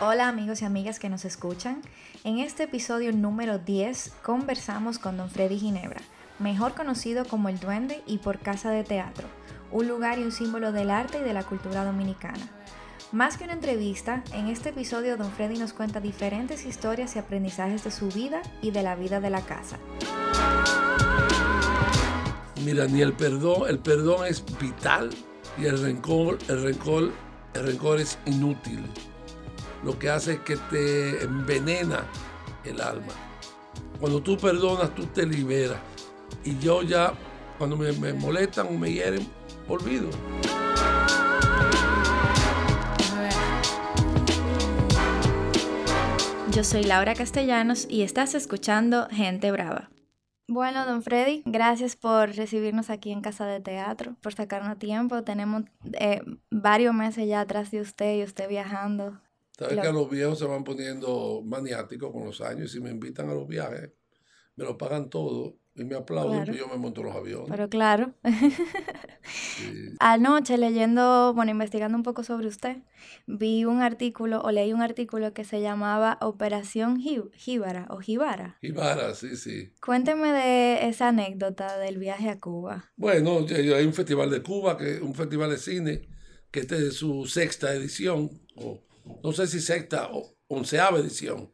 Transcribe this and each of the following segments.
Hola amigos y amigas que nos escuchan. En este episodio número 10 conversamos con don Freddy Ginebra, mejor conocido como el Duende y por Casa de Teatro, un lugar y un símbolo del arte y de la cultura dominicana. Más que una entrevista, en este episodio don Freddy nos cuenta diferentes historias y aprendizajes de su vida y de la vida de la casa. Mira, ni el perdón, el perdón es vital y el rencor, el rencor, el rencor es inútil lo que hace es que te envenena el alma. Cuando tú perdonas, tú te liberas. Y yo ya, cuando me, molestan o me hieren, olvido. Yo soy Laura Castellanos y estás escuchando Gente Brava. Bueno, don Freddy, gracias por recibirnos aquí en Casa de Teatro, por sacarnos tiempo. Tenemos eh, varios meses ya atrás de usted y usted viajando Sabes que los viejos se van poniendo maniáticos con los años y si me invitan a los viajes, me lo pagan todo y me aplauden y yo me monto los aviones. Pero claro. Anoche leyendo, bueno, investigando un poco sobre usted, vi un artículo o leí un artículo que se llamaba Operación Jíbara o Jíbara. Jíbara, sí, sí. Cuénteme de esa anécdota del viaje a Cuba. Bueno, hay un festival de Cuba, que un festival de cine, que este es su sexta edición, o no sé si sexta o onceava edición,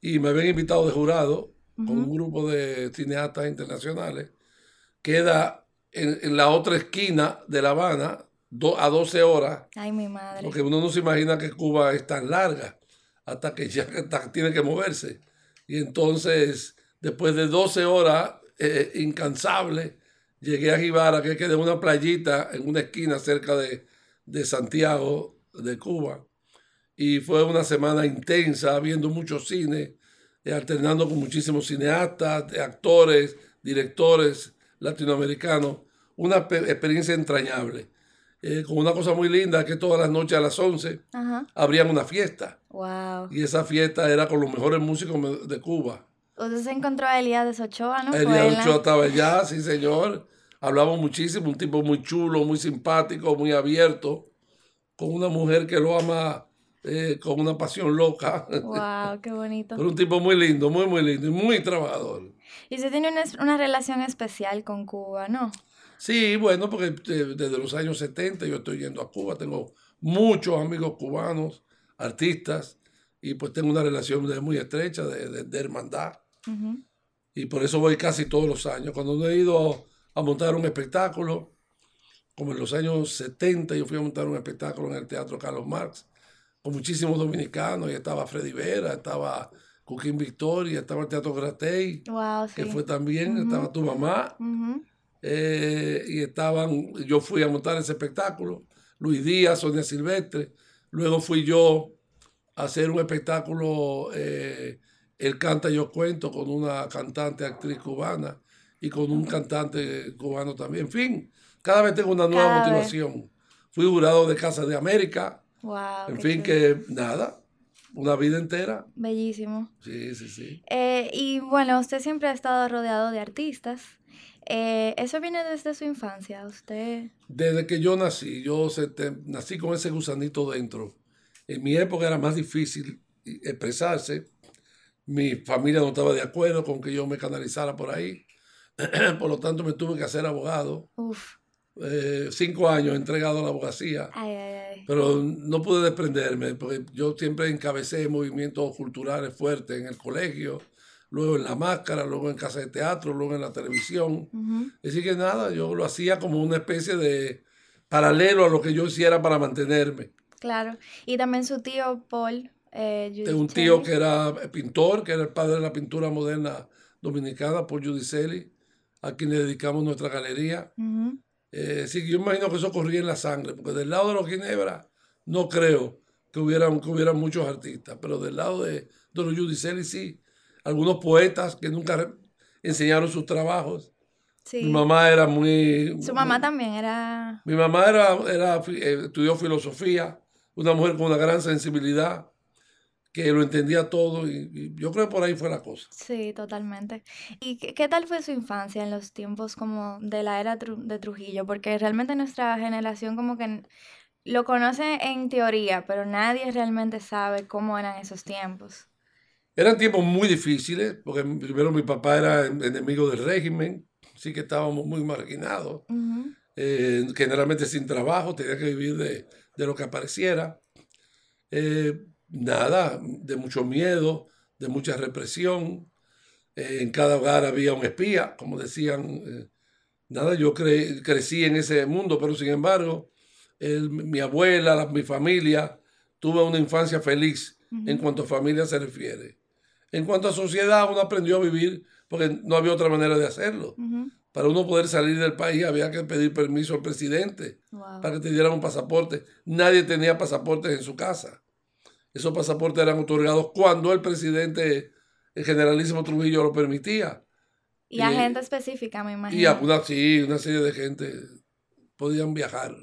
y me habían invitado de jurado con un grupo de cineastas internacionales. Queda en, la otra esquina de La Habana a 12 horas. Ay, mi madre. Porque uno no se imagina que Cuba es tan larga hasta que ya tiene que moverse. Y entonces, después de 12 horas eh, incansable, llegué a Jibara, que queda en una playita en una esquina cerca de, de Santiago, de Cuba y fue una semana intensa, viendo mucho cine, eh, alternando con muchísimos cineastas, actores, directores latinoamericanos. Una experiencia entrañable. Eh, con una cosa muy linda, que todas las noches a las 11 habrían una fiesta. Wow. Y esa fiesta era con los mejores músicos de Cuba. Usted se encontró a Elías Ochoa, ¿no? Elías Ochoa estaba allá, sí señor. Hablamos muchísimo, un tipo muy chulo, muy simpático, muy abierto, con una mujer que lo ama eh, con una pasión loca. ¡Wow! ¡Qué bonito! Pero un tipo muy lindo, muy, muy lindo y muy trabajador. Y usted tiene una, relación especial con Cuba, ¿no? Sí, bueno, porque eh, desde los años 70 yo estoy yendo a Cuba, tengo muchos amigos cubanos, artistas, y pues tengo una relación muy estrecha de, de, hermandad. Y por eso voy casi todos los años. Cuando he ido a montar un espectáculo, como en los años 70 yo fui a montar un espectáculo en el Teatro Carlos Marx, con muchísimos dominicanos, y estaba Freddy Vera, estaba Coquín Victoria, estaba el Teatro Gratey, que fue también, estaba tu mamá, eh, y estaban, yo fui a montar ese espectáculo, Luis Díaz, Sonia Silvestre, luego fui yo a hacer un espectáculo, eh, El Canta Yo Cuento, con una cantante actriz cubana y con un cantante cubano también, en fin, cada vez tengo una nueva motivación. Fui jurado de Casa de América, en fin, que nada, una vida entera. Bellísimo. Sí, sí, sí. Eh, y bueno, usted siempre ha estado rodeado de artistas. Eh, ¿Eso viene desde su infancia? ¿Usted? Desde que yo nací, yo nací con ese gusanito dentro. En mi época era más difícil expresarse. Mi familia no estaba de acuerdo con que yo me canalizara por ahí. por lo tanto, me tuve que hacer abogado. Uf. Eh, cinco años entregado a la abogacía, pero no pude desprenderme, porque yo siempre encabecé movimientos culturales fuertes en el colegio, luego en la máscara, luego en casa de teatro, luego en la televisión. Así que nada, yo lo hacía como una especie de paralelo a lo que yo hiciera para mantenerme. Claro, y también su tío Paul. Eh, un tío que era pintor, que era el padre de la pintura moderna dominicana, Paul Giudicelli, a quien le dedicamos nuestra galería. Eh, sí, yo imagino que eso corría en la sangre, porque del lado de los Ginebra no creo que hubieran, que hubieran muchos artistas, pero del lado de, de los Judicelli sí, algunos poetas que nunca enseñaron sus trabajos. Sí. Mi mamá era muy... Su mamá también era... Mi mamá era, era, eh, estudió filosofía, una mujer con una gran sensibilidad que lo entendía todo y, yo creo que por ahí fue la cosa. Sí, totalmente. ¿Y qué, tal fue su infancia en los tiempos como de la era de Trujillo? Porque realmente nuestra generación como que lo conoce en teoría, pero nadie realmente sabe cómo eran esos tiempos. Eran tiempos muy difíciles, porque primero mi papá era enemigo del régimen, sí que estábamos muy marginados, eh, generalmente sin trabajo, tenía que vivir de, lo que apareciera. Eh, nada, de mucho miedo, de mucha represión. Eh, en cada hogar había un espía, como decían. nada, yo crecí en ese mundo, pero sin embargo, mi abuela, mi familia, tuve una infancia feliz en cuanto a familia se refiere. En cuanto a sociedad, uno aprendió a vivir porque no había otra manera de hacerlo. Para uno poder salir del país había que pedir permiso al presidente para que te dieran un pasaporte. Nadie tenía pasaportes en su casa. Esos pasaportes eran otorgados cuando el presidente, el generalísimo Trujillo, lo permitía. Y, a gente específica, me imagino. Y sí, una serie de gente podían viajar.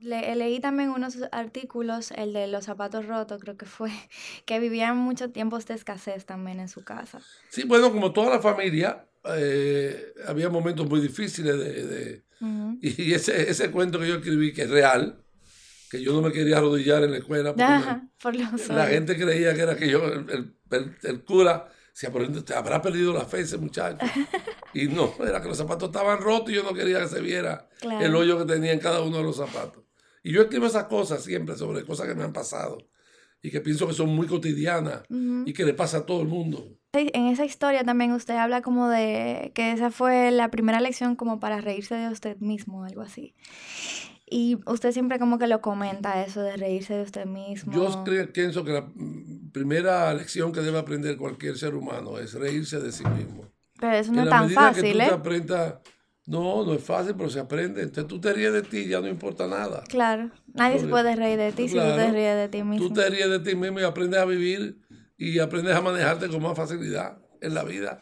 leí también unos artículos, el de los zapatos rotos, creo que fue, que vivían muchos tiempos de escasez también en su casa. Sí, bueno, como toda la familia, eh, había momentos muy difíciles de... Y ese, ese cuento que yo escribí, que es real, que yo no me quería arrodillar en la escuela, porque la gente creía que era que yo, el, el, el cura te habrá perdido la fe ese muchacho. Y no, era que los zapatos estaban rotos y yo no quería que se viera el hoyo que tenía en cada uno de los zapatos. Y yo escribo esas cosas siempre sobre cosas que me han pasado y que pienso que son muy cotidianas y que le pasa a todo el mundo. En esa historia también usted habla como de que esa fue la primera lección como para reírse de usted mismo, algo así. Y usted siempre como que lo comenta eso de reírse de usted mismo. Yo pienso que la primera lección que debe aprender cualquier ser humano es reírse de sí mismo. Pero eso no es tan fácil, que tú ¿eh? no, no es fácil, pero se aprende. Entonces tú te ríes de ti, ya no importa nada. Claro, nadie se puede reír de ti si tú te ríes de ti mismo. Tú te ríes de ti mismo y aprendes a vivir y aprendes a manejarte con más facilidad en la vida.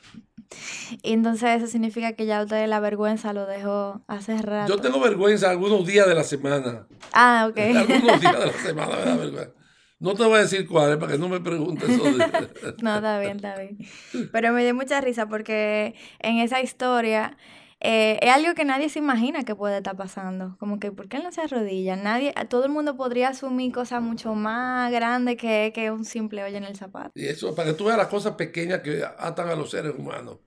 Entonces eso significa que ya usted la vergüenza lo dejó hace rato. Yo tengo vergüenza algunos días de la semana. Ah, ok. Algunos días de la semana me da vergüenza. No te voy a decir cuáles para que no me preguntes eso. no, está bien, está bien. Pero me dio mucha risa porque en esa historia eh, es algo que nadie se imagina que puede estar pasando. Como que, ¿por qué no se arrodilla? Nadie, todo el mundo podría asumir cosas mucho más grandes que, que un simple hoyo en el zapato. Y eso, para que tú veas las cosas pequeñas que atan a los seres humanos.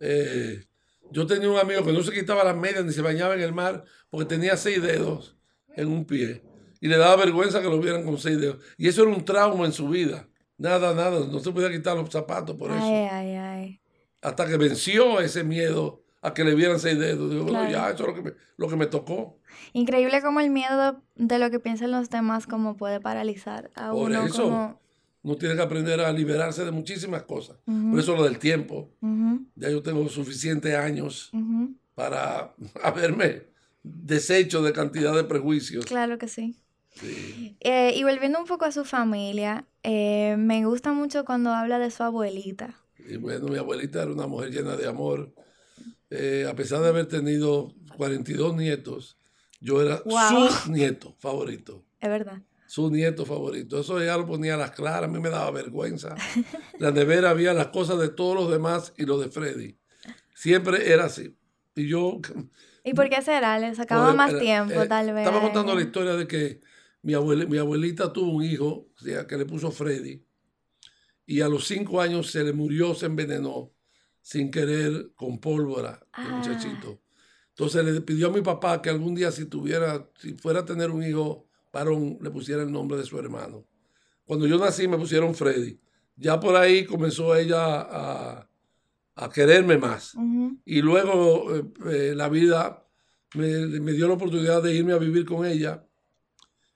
Eh, yo tenía un amigo que no se quitaba las medias ni se bañaba en el mar porque tenía seis dedos en un pie. Y le daba vergüenza que lo vieran con seis dedos. Y eso era un trauma en su vida. Nada, nada. No se podía quitar los zapatos por eso. Ay, ay. Hasta que venció ese miedo a que le vieran seis dedos. Digo, bueno, ya, eso es lo que, me, lo que me tocó. Increíble como el miedo de lo que piensan los demás como puede paralizar a Por uno. Eso, como... uno tiene que aprender a liberarse de muchísimas cosas. Por eso lo del tiempo. Ya yo tengo suficientes años para haberme deshecho de cantidad de prejuicios. Claro que sí. Eh, y volviendo un poco a su familia, eh, me gusta mucho cuando habla de su abuelita. Y bueno, mi abuelita era una mujer llena de amor, eh, a pesar de haber tenido 42 nietos, yo era su nieto favorito. Es verdad. Su nieto favorito. Eso ya lo ponía a las claras, a mí me daba vergüenza. La nevera había las cosas de todos los demás y lo de Freddy. Siempre era así. Y yo... ¿Y por qué será? Le sacaba más tiempo, eh, tal vez. Estaba contando la historia de que mi, mi abuelita tuvo un hijo que le puso Freddy. Y a los cinco años se le murió, se envenenó sin querer con pólvora, el ah. muchachito. Entonces le pidió a mi papá que algún día si tuviera, si fuera a tener un hijo varón, le pusiera el nombre de su hermano. Cuando yo nací me pusieron Freddy. Ya por ahí comenzó ella a, a quererme más. Y luego eh, eh, la vida me, me, dio la oportunidad de irme a vivir con ella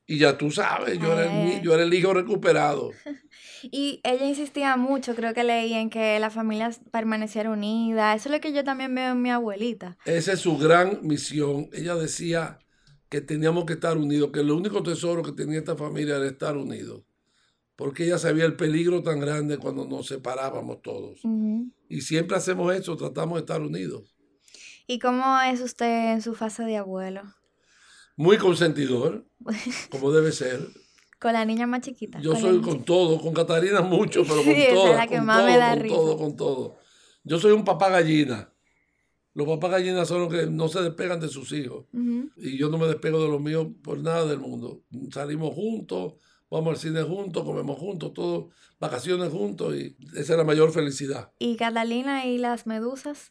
y ya tú sabes, yo era, el, yo era el hijo recuperado. y ella insistía mucho, creo que leí, en que la familia permaneciera unida. Eso es lo que yo también veo en mi abuelita. Esa es su gran misión. Ella decía que teníamos que estar unidos, que el único tesoro que tenía esta familia era estar unidos. Porque ella sabía el peligro tan grande cuando nos separábamos todos. Y siempre hacemos eso, tratamos de estar unidos. ¿Y cómo es usted en su fase de abuelo? muy consentidor, como debe ser. Con la niña más chiquita. Yo soy con todo, con Catarina mucho, pero con todo. con todo, con todo, con todo. Yo soy un papá gallina. Los papás gallinas son los que no se despegan de sus hijos. Y yo no me despego de los míos por nada del mundo. Salimos juntos, vamos al cine juntos, comemos juntos, todo, vacaciones juntos y esa es la mayor felicidad. ¿Y Catalina y las medusas?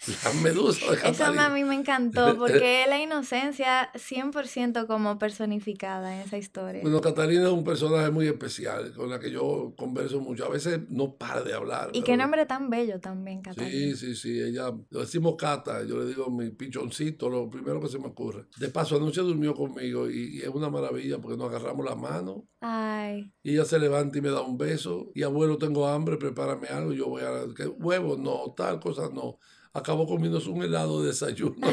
La medusa de Eso a mí me encantó porque es la inocencia 100% como personificada en esa historia. Bueno, Catalina es un personaje muy especial con la que yo converso mucho. A veces no para de hablar. Y qué nombre tan bello también, Catalina. Sí, sí, sí. Ella, lo decimos Cata, yo le digo mi pichoncito, lo primero que se me ocurre. De paso, anoche durmió conmigo y, y es una maravilla porque nos agarramos la mano. Ay. Y ella se levanta y me da un beso. Y abuelo, tengo hambre, prepárame algo. Yo voy a. ¿qué? Huevos, no, tal cosa, no acabó comiéndose un helado de desayuno.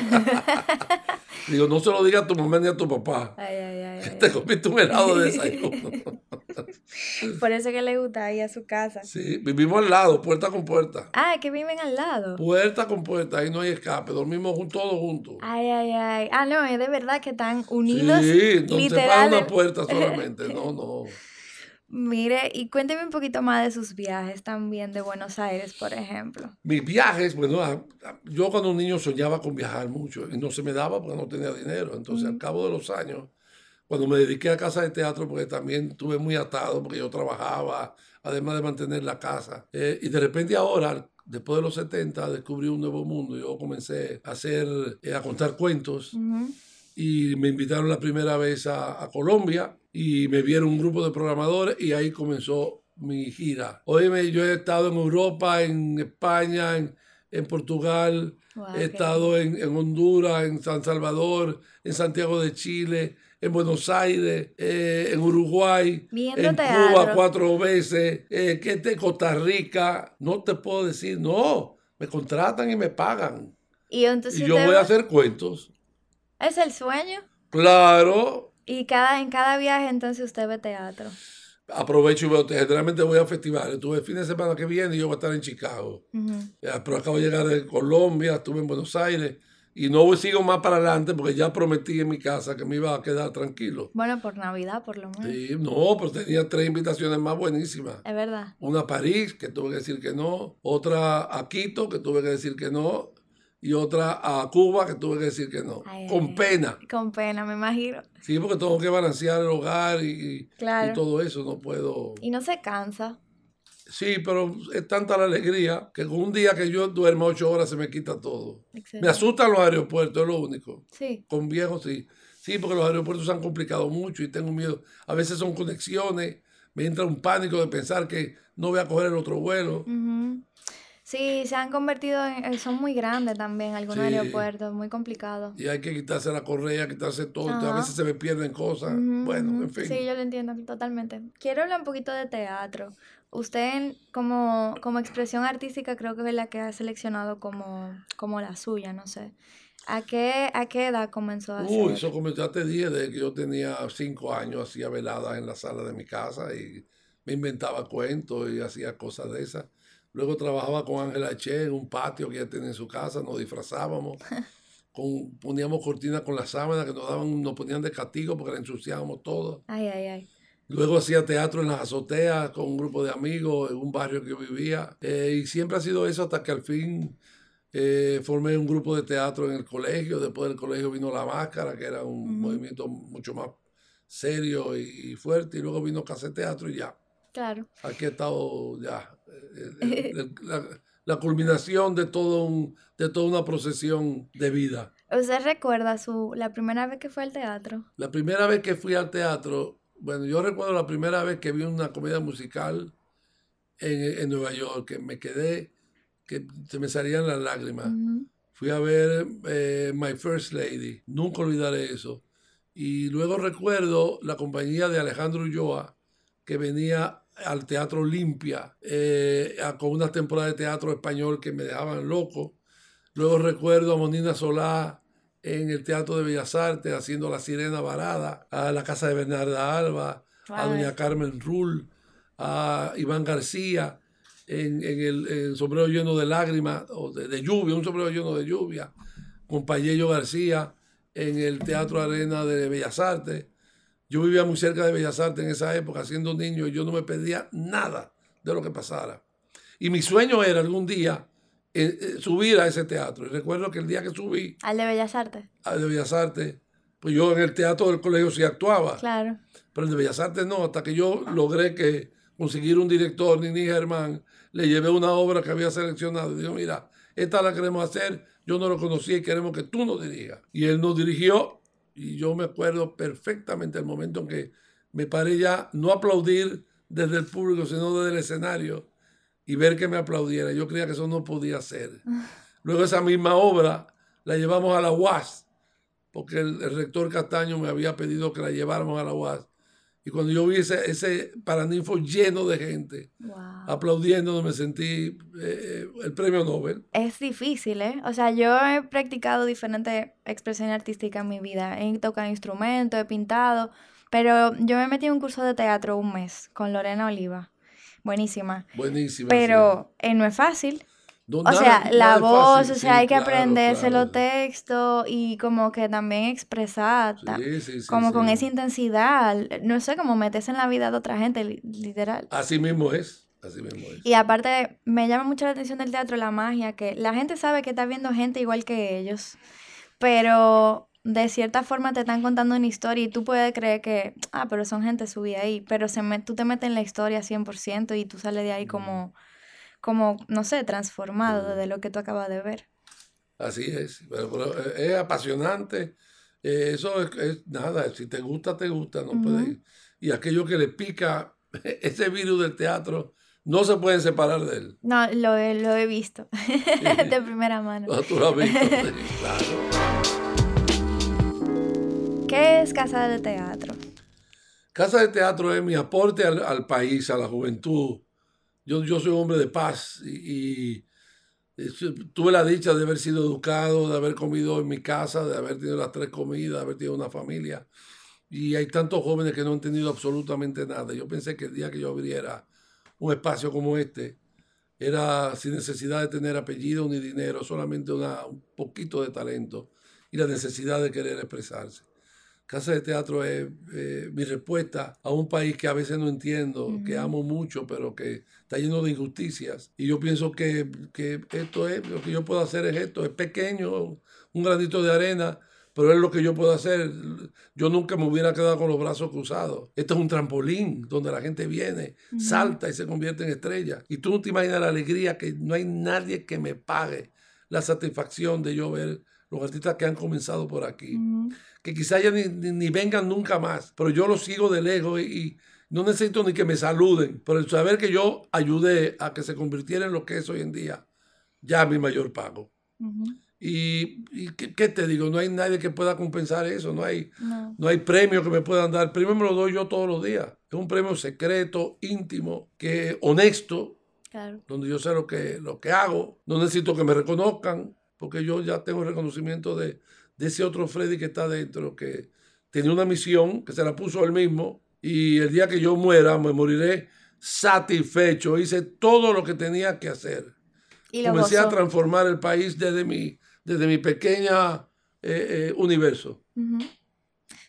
Digo, no se lo diga a tu mamá ni a tu papá. Ay, ay, ay, que te comiste un helado de desayuno. Por eso que le gusta ir a su casa. Sí, vivimos al lado, puerta con puerta. Ah, que viven al lado. Puerta con puerta, ahí no hay escape, dormimos todos juntos. Ay, ay, ay. Ah, no, es de verdad que están unidos. Sí, no se para una puerta solamente, no, no. Mire, y cuénteme un poquito más de sus viajes también de Buenos Aires, por ejemplo. Mis viajes, bueno, yo cuando un niño soñaba con viajar mucho y no se me daba porque no tenía dinero. Entonces, al cabo de los años, cuando me dediqué a casa de teatro, porque también estuve muy atado, porque yo trabajaba, además de mantener la casa. Eh, y de repente ahora, después de los 70, descubrí un nuevo mundo. Yo comencé a hacer, eh, a contar cuentos. Y me invitaron la primera vez a, a Colombia y me vieron un grupo de programadores y ahí comenzó mi gira. Oye, yo he estado en Europa, en España, en, en Portugal, he estado en, en, Honduras, en San Salvador, en Santiago de Chile, en Buenos Aires, eh, en Uruguay, Viendo en teatro. Cuba cuatro veces, eh, que te Costa Rica. No te puedo decir, no, me contratan y me pagan. Y, entonces y yo voy a hacer cuentos. ¿Es el sueño? Claro, y cada, en cada viaje entonces usted ve teatro. Aprovecho y veo, generalmente voy a festivales. Tuve el fin de semana que viene y yo voy a estar en Chicago. Uh -huh. pero acabo de llegar de Colombia, estuve en Buenos Aires y no sigo más para adelante porque ya prometí en mi casa que me iba a quedar tranquilo. Bueno, por Navidad por lo menos. Sí, no, pero tenía tres invitaciones más buenísimas. Es verdad. Una a París, que tuve que decir que no. Otra a Quito, que tuve que decir que no y otra a Cuba que tuve que decir que no. Ay, con ay, pena. Con pena, me imagino. Sí, porque tengo que balancear el hogar y, claro. y todo eso, no puedo. Y no se cansa. Sí, pero es tanta la alegría que con un día que yo duermo ocho horas se me quita todo. Excelente. Me asustan los aeropuertos, es lo único. Sí. Con viejos sí. Sí, porque los aeropuertos se han complicado mucho y tengo miedo. A veces son conexiones, me entra un pánico de pensar que no voy a coger el otro vuelo. Uh -huh. Sí, se han convertido en, eh, son muy grandes también algunos Sí. aeropuertos, muy complicados. Y hay que quitarse la correa, quitarse todo. Ajá. A veces se me pierden cosas. Ujú, bueno, ujú. en fin. Sí, yo lo entiendo totalmente. Quiero hablar un poquito de teatro. Usted como, como expresión artística creo que es la que ha seleccionado como, como la suya, no sé. ¿A qué, ¿A qué edad comenzó a hacer? Uy, eso comenzó, ya te dije, desde que yo tenía cinco años, hacía veladas en la sala de mi casa y me inventaba cuentos y hacía cosas de esas. Luego trabajaba con Ángela Che en un patio que ella tenía en su casa, nos disfrazábamos, con, poníamos cortinas con las sábanas que nos daban, nos ponían de castigo porque la ensuciábamos todo. Ay, ay, ay. Luego hacía teatro en las azoteas con un grupo de amigos en un barrio que yo vivía. Eh, y siempre ha sido eso hasta que al fin eh, formé un grupo de teatro en el colegio. Después del colegio vino La Máscara, que era un movimiento mucho más serio y, fuerte. Y luego vino Casa Teatro y ya. Claro. Aquí ha estado ya el- la, la culminación de, todo un, de toda una procesión de vida. ¿Usted recuerda su, la primera vez que fue al teatro? La primera vez que fui al teatro, bueno, yo recuerdo la primera vez que vi una comedia musical en, en Nueva York, que me quedé, que se me salían las lágrimas. Fui a ver eh, My First Lady, nunca olvidaré eso. Y luego recuerdo la compañía de Alejandro Ulloa, que venía al Teatro Olimpia eh, a- con una temporada de teatro español que me dejaban loco. Luego recuerdo a Monina Solá en el Teatro de Bellas Artes haciendo La Sirena Varada, a la casa de Bernarda Alba, a Ay. doña Carmen Rull, a Iván García en, en el, en el sombrero lleno de lágrimas o de, de lluvia, un sombrero lleno de lluvia, con Payello García en el Teatro Arena de Bellas Artes. Yo vivía muy cerca de Bellas Artes en esa época, siendo niño, y yo no me pedía nada de lo que pasara. Y mi sueño era algún día eh, eh, subir a ese teatro. Y recuerdo que el día que subí... ¿Al de Bellas Artes? Al de Bellas Artes, pues yo en el teatro del colegio sí actuaba. Claro. Pero el de Bellas Artes no, hasta que yo logré que conseguir un director, Nini Germán, le llevé una obra que había seleccionado y dijo, mira, esta la queremos hacer, yo no lo conocía y queremos que tú nos dirijas. Y él nos dirigió y yo me acuerdo perfectamente el momento en que me paré ya, no aplaudir desde el público, sino desde el escenario y ver que me aplaudiera. Yo creía que eso no podía ser. Luego esa misma obra la llevamos a la UAS, porque el, el rector Castaño me había pedido que la lleváramos a la UAS. Y cuando yo vi ese, ese paraninfo lleno de gente aplaudiendo, me sentí eh, el premio Nobel. Es difícil, ¿eh? O sea, yo he practicado diferentes expresiones artísticas en mi vida. He tocado instrumentos, he pintado, pero yo me metí en un curso de teatro un mes con Lorena Oliva. Buenísima. Buenísima. Pero eh, no es fácil o sea, la voz, o sea, hay que aprenderse los textos y como que también expresar, como con esa intensidad, no sé, como meterse en la vida de otra gente, literal. Así mismo es, así mismo es. Y aparte, me llama mucho la atención del teatro la magia, que la gente sabe que está viendo gente igual que ellos, pero de cierta forma te están contando una historia y tú puedes creer que, ah, pero son gente subida ahí, pero se me, tú te metes en la historia 100% y tú sales de ahí como como, no sé, transformado de lo que tú acabas de ver. Así es, pero, eh, es apasionante. Eh, eso es, nada, si te gusta, te gusta, no puede Y aquello que le pica, ese virus del teatro, no se pueden separar de él. No, lo he, lo he visto de primera mano. No, tú lo has visto, claro. ¿Qué es Casa de Teatro? Casa de Teatro es mi aporte al, al país, a la juventud, yo, yo soy hombre de paz y, tuve la dicha de haber sido educado, de haber comido en mi casa, de haber tenido las tres comidas, de haber tenido una familia. Y hay tantos jóvenes que no han tenido absolutamente nada. Yo pensé que el día que yo abriera un espacio como este, era sin necesidad de tener apellido ni dinero, solamente una, un poquito de talento y la necesidad de querer expresarse. Casa de Teatro es eh, mi respuesta a un país que a veces no entiendo, que amo mucho, pero que está lleno de injusticias. Y yo pienso que, que, esto es, lo que yo puedo hacer es esto, es pequeño, un granito de arena, pero es lo que yo puedo hacer. Yo nunca me hubiera quedado con los brazos cruzados. Esto es un trampolín donde la gente viene, salta y se convierte en estrella. Y tú no te imaginas la alegría que no hay nadie que me pague la satisfacción de yo ver los artistas que han comenzado por aquí que quizá ya ni, vengan nunca más, pero yo los sigo de lejos y, no necesito ni que me saluden, pero el saber que yo ayudé a que se convirtiera en lo que es hoy en día, ya mi mayor pago. Y, ¿qué, te digo? No hay nadie que pueda compensar eso, no hay, no. hay premio que me puedan dar. El premio me lo doy yo todos los días. Es un premio secreto, íntimo, que honesto, donde yo sé lo que, lo que hago. No necesito que me reconozcan, porque yo ya tengo el reconocimiento de, de ese otro Freddy que está dentro, que tenía una misión, que se la puso él mismo, y el día que yo muera, me moriré satisfecho. Hice todo lo que tenía que hacer. ¿Y Comencé a transformar el país desde mi, desde mi pequeña eh, eh, universo.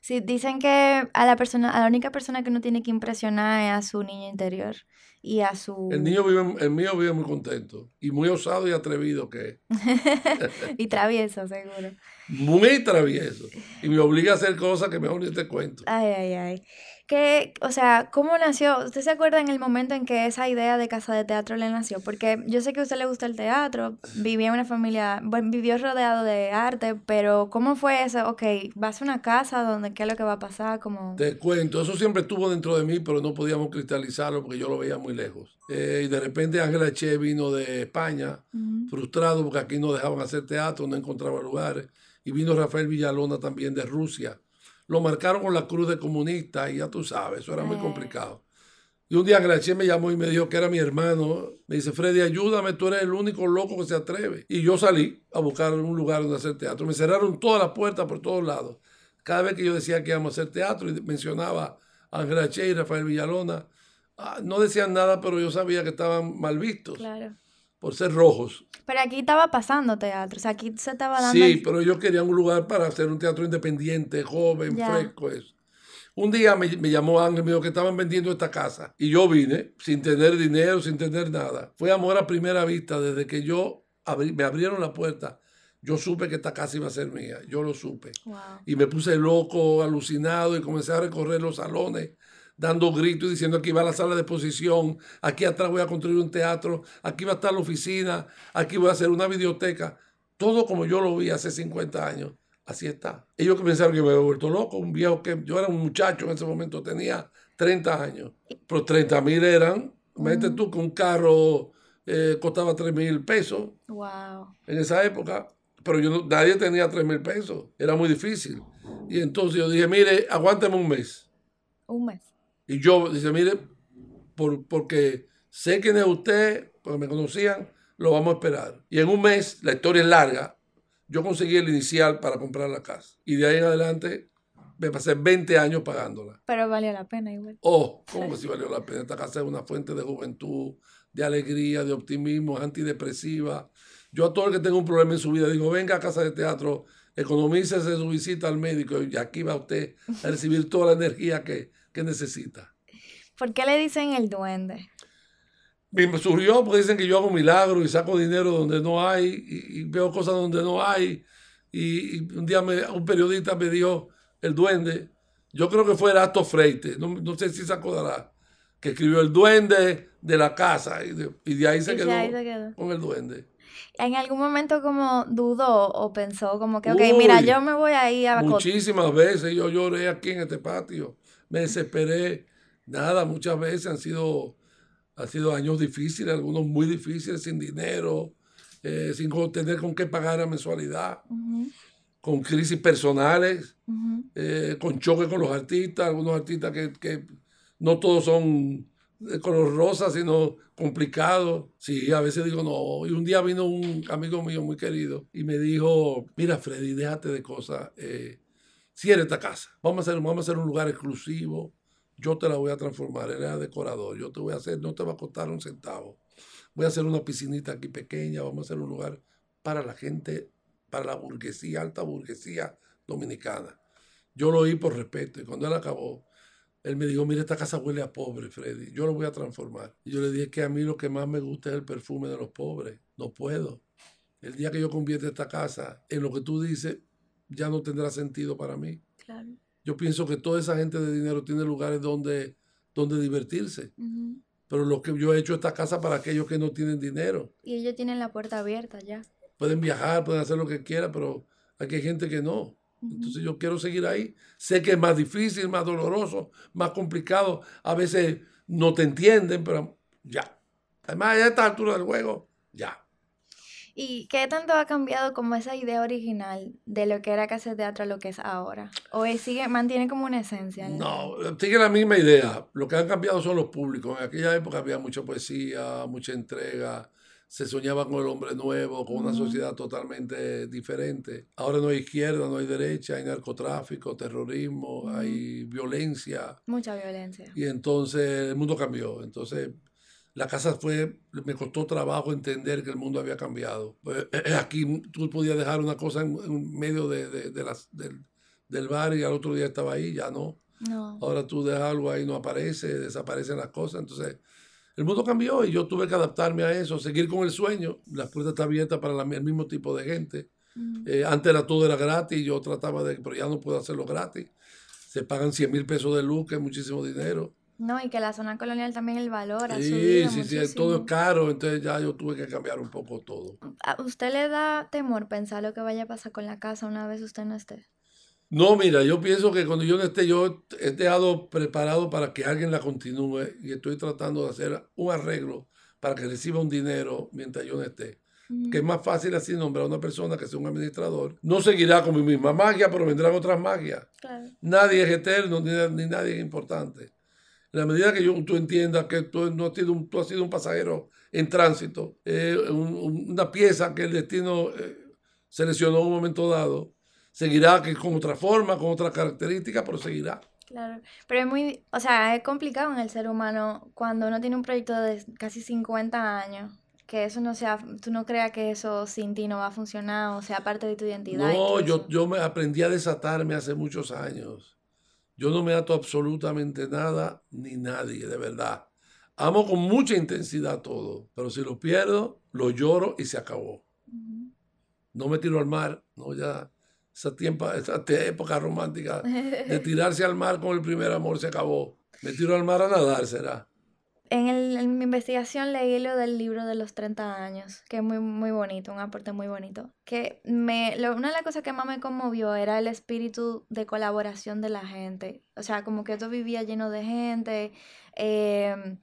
Sí, dicen que a la persona, a la única persona que uno tiene que impresionar es a su niño interior y a su... El niño vive, el mío vive muy contento y muy osado y atrevido que y travieso, seguro. Muy travieso. Y me obliga a hacer cosas que mejor ni te cuento. Ay, ay, ay que, o sea, ¿cómo nació? ¿Usted se acuerda en el momento en que esa idea de casa de teatro le nació? Porque yo sé que a usted le gusta el teatro, vivía en una familia, bueno, vivió rodeado de arte, pero ¿cómo fue eso? Ok, vas a una casa donde qué es lo que va a pasar, como... Te cuento, eso siempre estuvo dentro de mí, pero no podíamos cristalizarlo porque yo lo veía muy lejos. Eh, y de repente Ángela Che vino de España, frustrado porque aquí no dejaban hacer teatro, no encontraba lugares. Y vino Rafael Villalona también de Rusia lo marcaron con la cruz de comunista y ya tú sabes, eso era muy complicado. Y un día Graciela me llamó y me dijo que era mi hermano. Me dice, Freddy, ayúdame, tú eres el único loco que se atreve. Y yo salí a buscar un lugar donde hacer teatro. Me cerraron todas las puertas por todos lados. Cada vez que yo decía que íbamos a hacer teatro y mencionaba a Che y Rafael Villalona, ah, no decían nada, pero yo sabía que estaban mal vistos. Claro por ser rojos. Pero aquí estaba pasando teatro, o sea, aquí se estaba dando... Sí, pero yo quería un lugar para hacer un teatro independiente, joven, fresco, eso. Un día me, llamó Ángel, me dijo que estaban vendiendo esta casa. Y yo vine, sin tener dinero, sin tener nada. Fue amor a primera vista, desde que yo me abrieron la puerta, yo supe que esta casa iba a ser mía, yo lo supe. Y me puse loco, alucinado y comencé a recorrer los salones dando gritos y diciendo aquí va la sala de exposición, aquí atrás voy a construir un teatro, aquí va a estar la oficina, aquí voy a hacer una biblioteca. Todo como yo lo vi hace 50 años, así está. Ellos pensaron que me había vuelto loco, un viejo que yo era un muchacho en ese momento, tenía 30 años, pero 30 mil eran, mete tú que un carro eh, costaba 3 mil pesos. Wow. En esa época, pero yo nadie tenía 3 mil pesos, era muy difícil. Y entonces yo dije, mire, aguánteme un mes. Un mes. Y yo, dice, mire, por, porque sé quién es usted, porque me conocían, lo vamos a esperar. Y en un mes, la historia es larga, yo conseguí el inicial para comprar la casa. Y de ahí en adelante me pasé 20 años pagándola. Pero valió la pena igual. Oh, ¿cómo que sí valió la pena? Esta casa es una fuente de juventud, de alegría, de optimismo, antidepresiva. Yo a todo el que tenga un problema en su vida digo, venga a casa de teatro, economícese su visita al médico y aquí va usted a recibir toda la energía que, que necesita. ¿Por qué le dicen el duende? Me surgió porque dicen que yo hago milagros y saco dinero donde no hay y, veo cosas donde no hay. Y, un día me, un periodista me dijo el duende. Yo creo que fue Erasto Freite, no, sé si se acordará, que escribió el duende de la casa y de, ahí, se, quedó con el duende. ¿En algún momento como dudó o pensó como que, ok, mira, yo me voy a ir a... Muchísimas veces yo lloré aquí en este patio me desesperé. Nada, muchas veces han sido, han sido años difíciles, algunos muy difíciles, sin dinero, eh, sin tener con qué pagar la mensualidad, con crisis personales, eh, con choque con los artistas, algunos artistas que, que no todos son de color rosa, sino complicados. Sí, a veces digo no. Y un día vino un amigo mío muy querido y me dijo, mira Freddy, déjate de cosas. Eh, cierra esta casa. Vamos a, hacer, vamos a hacer un lugar exclusivo. Yo te la voy a transformar. Era decorador. Yo te voy a hacer, no te va a costar un centavo. Voy a hacer una piscinita aquí pequeña. Vamos a hacer un lugar para la gente, para la burguesía, alta burguesía dominicana. Yo lo oí por respeto. Y cuando él acabó, él me dijo, mire, esta casa huele a pobre, Freddy. Yo lo voy a transformar. Y yo le dije que a mí lo que más me gusta es el perfume de los pobres. No puedo. El día que yo convierta esta casa en lo que tú dices, ya no tendrá sentido para mí. Yo pienso que toda esa gente de dinero tiene lugares donde, donde divertirse. Pero lo que yo he hecho esta casa para aquellos que no tienen dinero. Y ellos tienen la puerta abierta ya. Pueden viajar, pueden hacer lo que quieran, pero aquí hay gente que no. Entonces yo quiero seguir ahí. Sé que es más difícil, más doloroso, más complicado. A veces no te entienden, pero ya. Además, a esta altura del juego, ya. ¿Y qué tanto ha cambiado como esa idea original de lo que era Casa de Teatro a lo que es ahora? ¿O sigue, mantiene como una esencia? No, sigue la misma idea. Lo que han cambiado son los públicos. En aquella época había mucha poesía, mucha entrega. Se soñaba con el hombre nuevo, con una sociedad totalmente diferente. Ahora no hay izquierda, no hay derecha, hay narcotráfico, terrorismo, hay violencia. Mucha violencia. Y entonces el mundo cambió. Entonces la casa fue, me costó trabajo entender que el mundo había cambiado. Pues, aquí tú podías dejar una cosa en, medio de, las, del, bar y al otro día estaba ahí, ya no. no. Ahora tú dejas algo ahí, no aparece, desaparecen las cosas. Entonces, el mundo cambió y yo tuve que adaptarme a eso, seguir con el sueño. La puerta está abierta para el mismo tipo de gente. Eh, antes era todo era gratis, yo trataba de, pero ya no puedo hacerlo gratis. Se pagan 100 mil pesos de luz, que es muchísimo dinero. No, y que la zona colonial también el valor ha sí, subido Sí, sí, todo es caro, entonces ya yo tuve que cambiar un poco todo. ¿A usted le da temor pensar lo que vaya a pasar con la casa una vez usted no esté? No, mira, yo pienso que cuando yo no esté, yo he dejado preparado para que alguien la continúe y estoy tratando de hacer un arreglo para que reciba un dinero mientras yo no esté. Que es más fácil así nombrar a una persona que sea un administrador. No seguirá con mi misma magia, pero vendrán otras magias. Nadie es eterno ni, ni nadie es importante. En la medida que yo, tú entiendas que tú, no has sido un, tú has sido un pasajero en tránsito, eh, una pieza que el destino eh, seleccionó en un momento dado, seguirá que con otra forma, con otra característica, pero seguirá. Claro, pero es muy, o sea, es complicado en el ser humano cuando uno tiene un proyecto de casi 50 años, que eso no sea, tú no creas que eso sin ti no va a funcionar o sea parte de tu identidad. No, yo, yo me aprendí a desatarme hace muchos años. Yo no me ato absolutamente nada ni nadie, de verdad. Amo con mucha intensidad todo, pero si lo pierdo, lo lloro y se acabó. no me tiro al mar, no ya esa, tiempo, esa época romántica de tirarse al mar con el primer amor se acabó. Me tiro al mar a nadar, será. En, mi investigación leí lo del libro de los 30 años, que es muy, muy bonito, un aporte muy bonito. Que me, una de las cosas que más me conmovió era el espíritu de colaboración de la gente. O sea, como que todo vivía lleno de gente. Eh,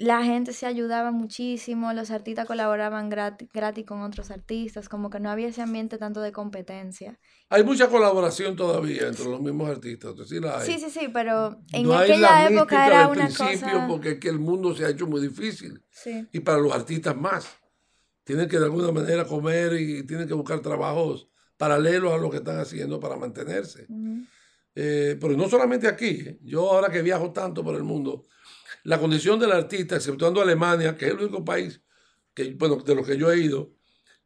la gente se ayudaba muchísimo, los artistas colaboraban gratis, con otros artistas, como que no había ese ambiente tanto de competencia. Hay mucha colaboración todavía entre los mismos artistas, sí Sí, sí, sí, pero en aquella época era una cosa... porque es que el mundo se ha hecho muy difícil. Sí. Y para los artistas más. Tienen que de alguna manera comer y tienen que buscar trabajos paralelos a lo que están haciendo para mantenerse. Eh, pero no solamente aquí. ¿eh? Yo ahora que viajo tanto por el mundo la condición del artista, exceptuando Alemania, que es el único país que, bueno, de los que yo he ido,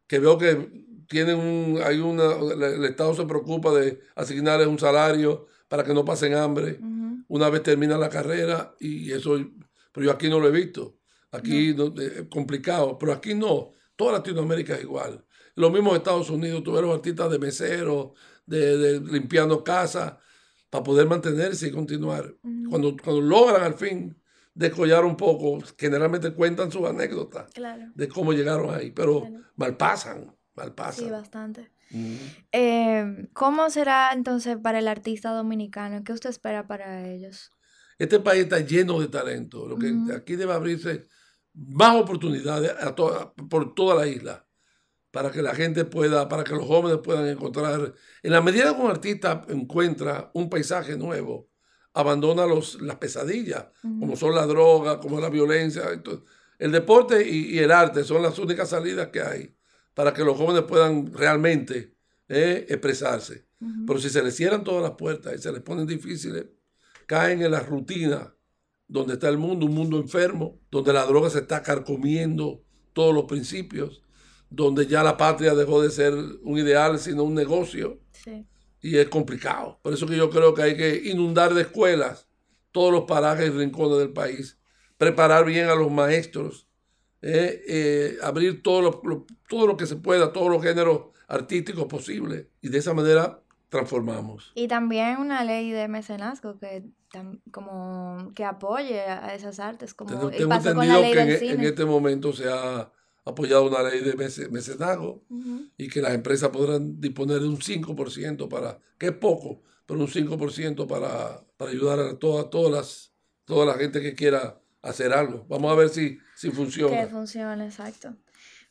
que veo que tienen un, hay una, el Estado se preocupa de asignarles un salario para que no pasen hambre una vez termina la carrera y eso, pero yo aquí no lo he visto. Aquí es complicado, pero aquí no. Toda Latinoamérica es igual. Lo mismo en Estados Unidos, los artistas de meseros, de, de limpiando casas, para poder mantenerse y continuar. cuando, cuando logran al fin descollar un poco, generalmente cuentan sus anécdotas de cómo llegaron ahí, pero mal pasan, mal pasan. Sí, bastante. Em, ¿Cómo será entonces para el artista dominicano? ¿Qué usted espera para ellos? Este país está lleno de talento. Lo que aquí debe abrirse más oportunidades a por toda la isla para que la gente pueda, para que los jóvenes puedan encontrar, en la medida que un artista encuentra un paisaje nuevo, abandona los, las pesadillas, como son la droga, como la violencia. el deporte y, el arte son las únicas salidas que hay para que los jóvenes puedan realmente eh, expresarse. Pero si se les cierran todas las puertas y se les ponen difíciles, caen en la rutina donde está el mundo, un mundo enfermo, donde la droga se está carcomiendo todos los principios, donde ya la patria dejó de ser un ideal, sino un negocio. Sí y es complicado. Por eso que yo creo que hay que inundar de escuelas todos los parajes y rincones del país, preparar bien a los maestros, eh, eh, abrir todo lo, todo lo que se pueda, todos los géneros artísticos posibles y de esa manera transformamos. Y también una ley de mecenazgo que como que apoye a esas artes como que en, en, este momento se ha apoyado una ley de mecenazgo y que las empresas podrán disponer de un 5% para, que es poco, pero un 5% para, para ayudar a toda, todas las, toda la gente que quiera hacer algo. Vamos a ver si, si funciona. Que funciona, exacto.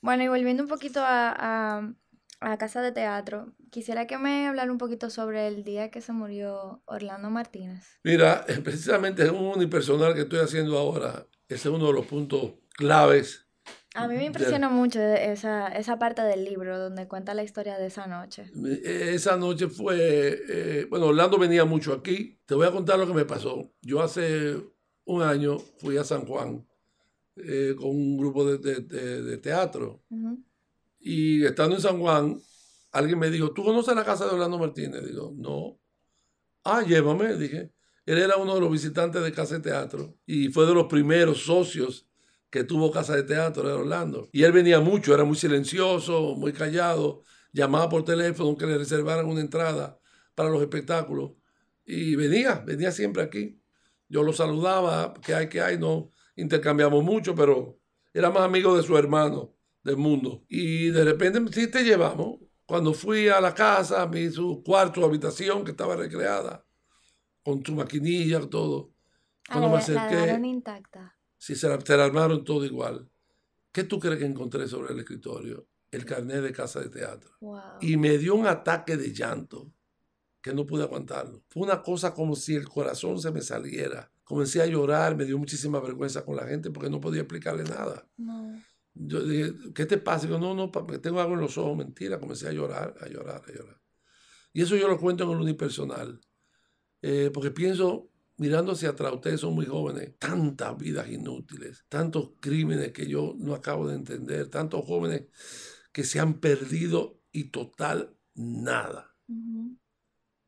Bueno, y volviendo un poquito a, a, Casa de Teatro, quisiera que me hablara un poquito sobre el día que se murió Orlando Martínez. Mira, precisamente es un unipersonal que estoy haciendo ahora. Ese es uno de los puntos claves a mí me impresionó mucho esa, esa parte del libro donde cuenta la historia de esa noche. Esa noche fue, eh, bueno, Orlando venía mucho aquí. Te voy a contar lo que me pasó. Yo hace un año fui a San Juan eh, con un grupo de, de, de, teatro. Y estando en San Juan, alguien me dijo, ¿tú conoces la casa de Orlando Martínez? Digo, no. Ah, llévame, dije. Él era uno de los visitantes de Casa de Teatro y fue de los primeros socios que tuvo casa de teatro en Orlando. Y él venía mucho, era muy silencioso, muy callado, llamaba por teléfono que le reservaran una entrada para los espectáculos. Y venía, venía siempre aquí. Yo lo saludaba, que hay, que hay, no intercambiamos mucho, pero era más amigo de su hermano del mundo. Y de repente, sí te llevamos. Cuando fui a la casa, vi su cuarto, habitación que estaba recreada, con su maquinilla, todo. Cuando me acerqué. intacta si se, la, armaron todo igual. ¿Qué tú crees que encontré sobre el escritorio? El carnet de casa de teatro. Y me dio un ataque de llanto que no pude aguantarlo. Fue una cosa como si el corazón se me saliera. Comencé a llorar, me dio muchísima vergüenza con la gente porque no podía explicarle nada. Yo dije, ¿qué te pasa? Yo, no, no, tengo algo en los ojos. Mentira, comencé a llorar, a llorar, a llorar. Y eso yo lo cuento en el unipersonal. Eh, porque pienso, mirando hacia atrás, ustedes son muy jóvenes, tantas vidas inútiles, tantos crímenes que yo no acabo de entender, tantos jóvenes que se han perdido y total nada.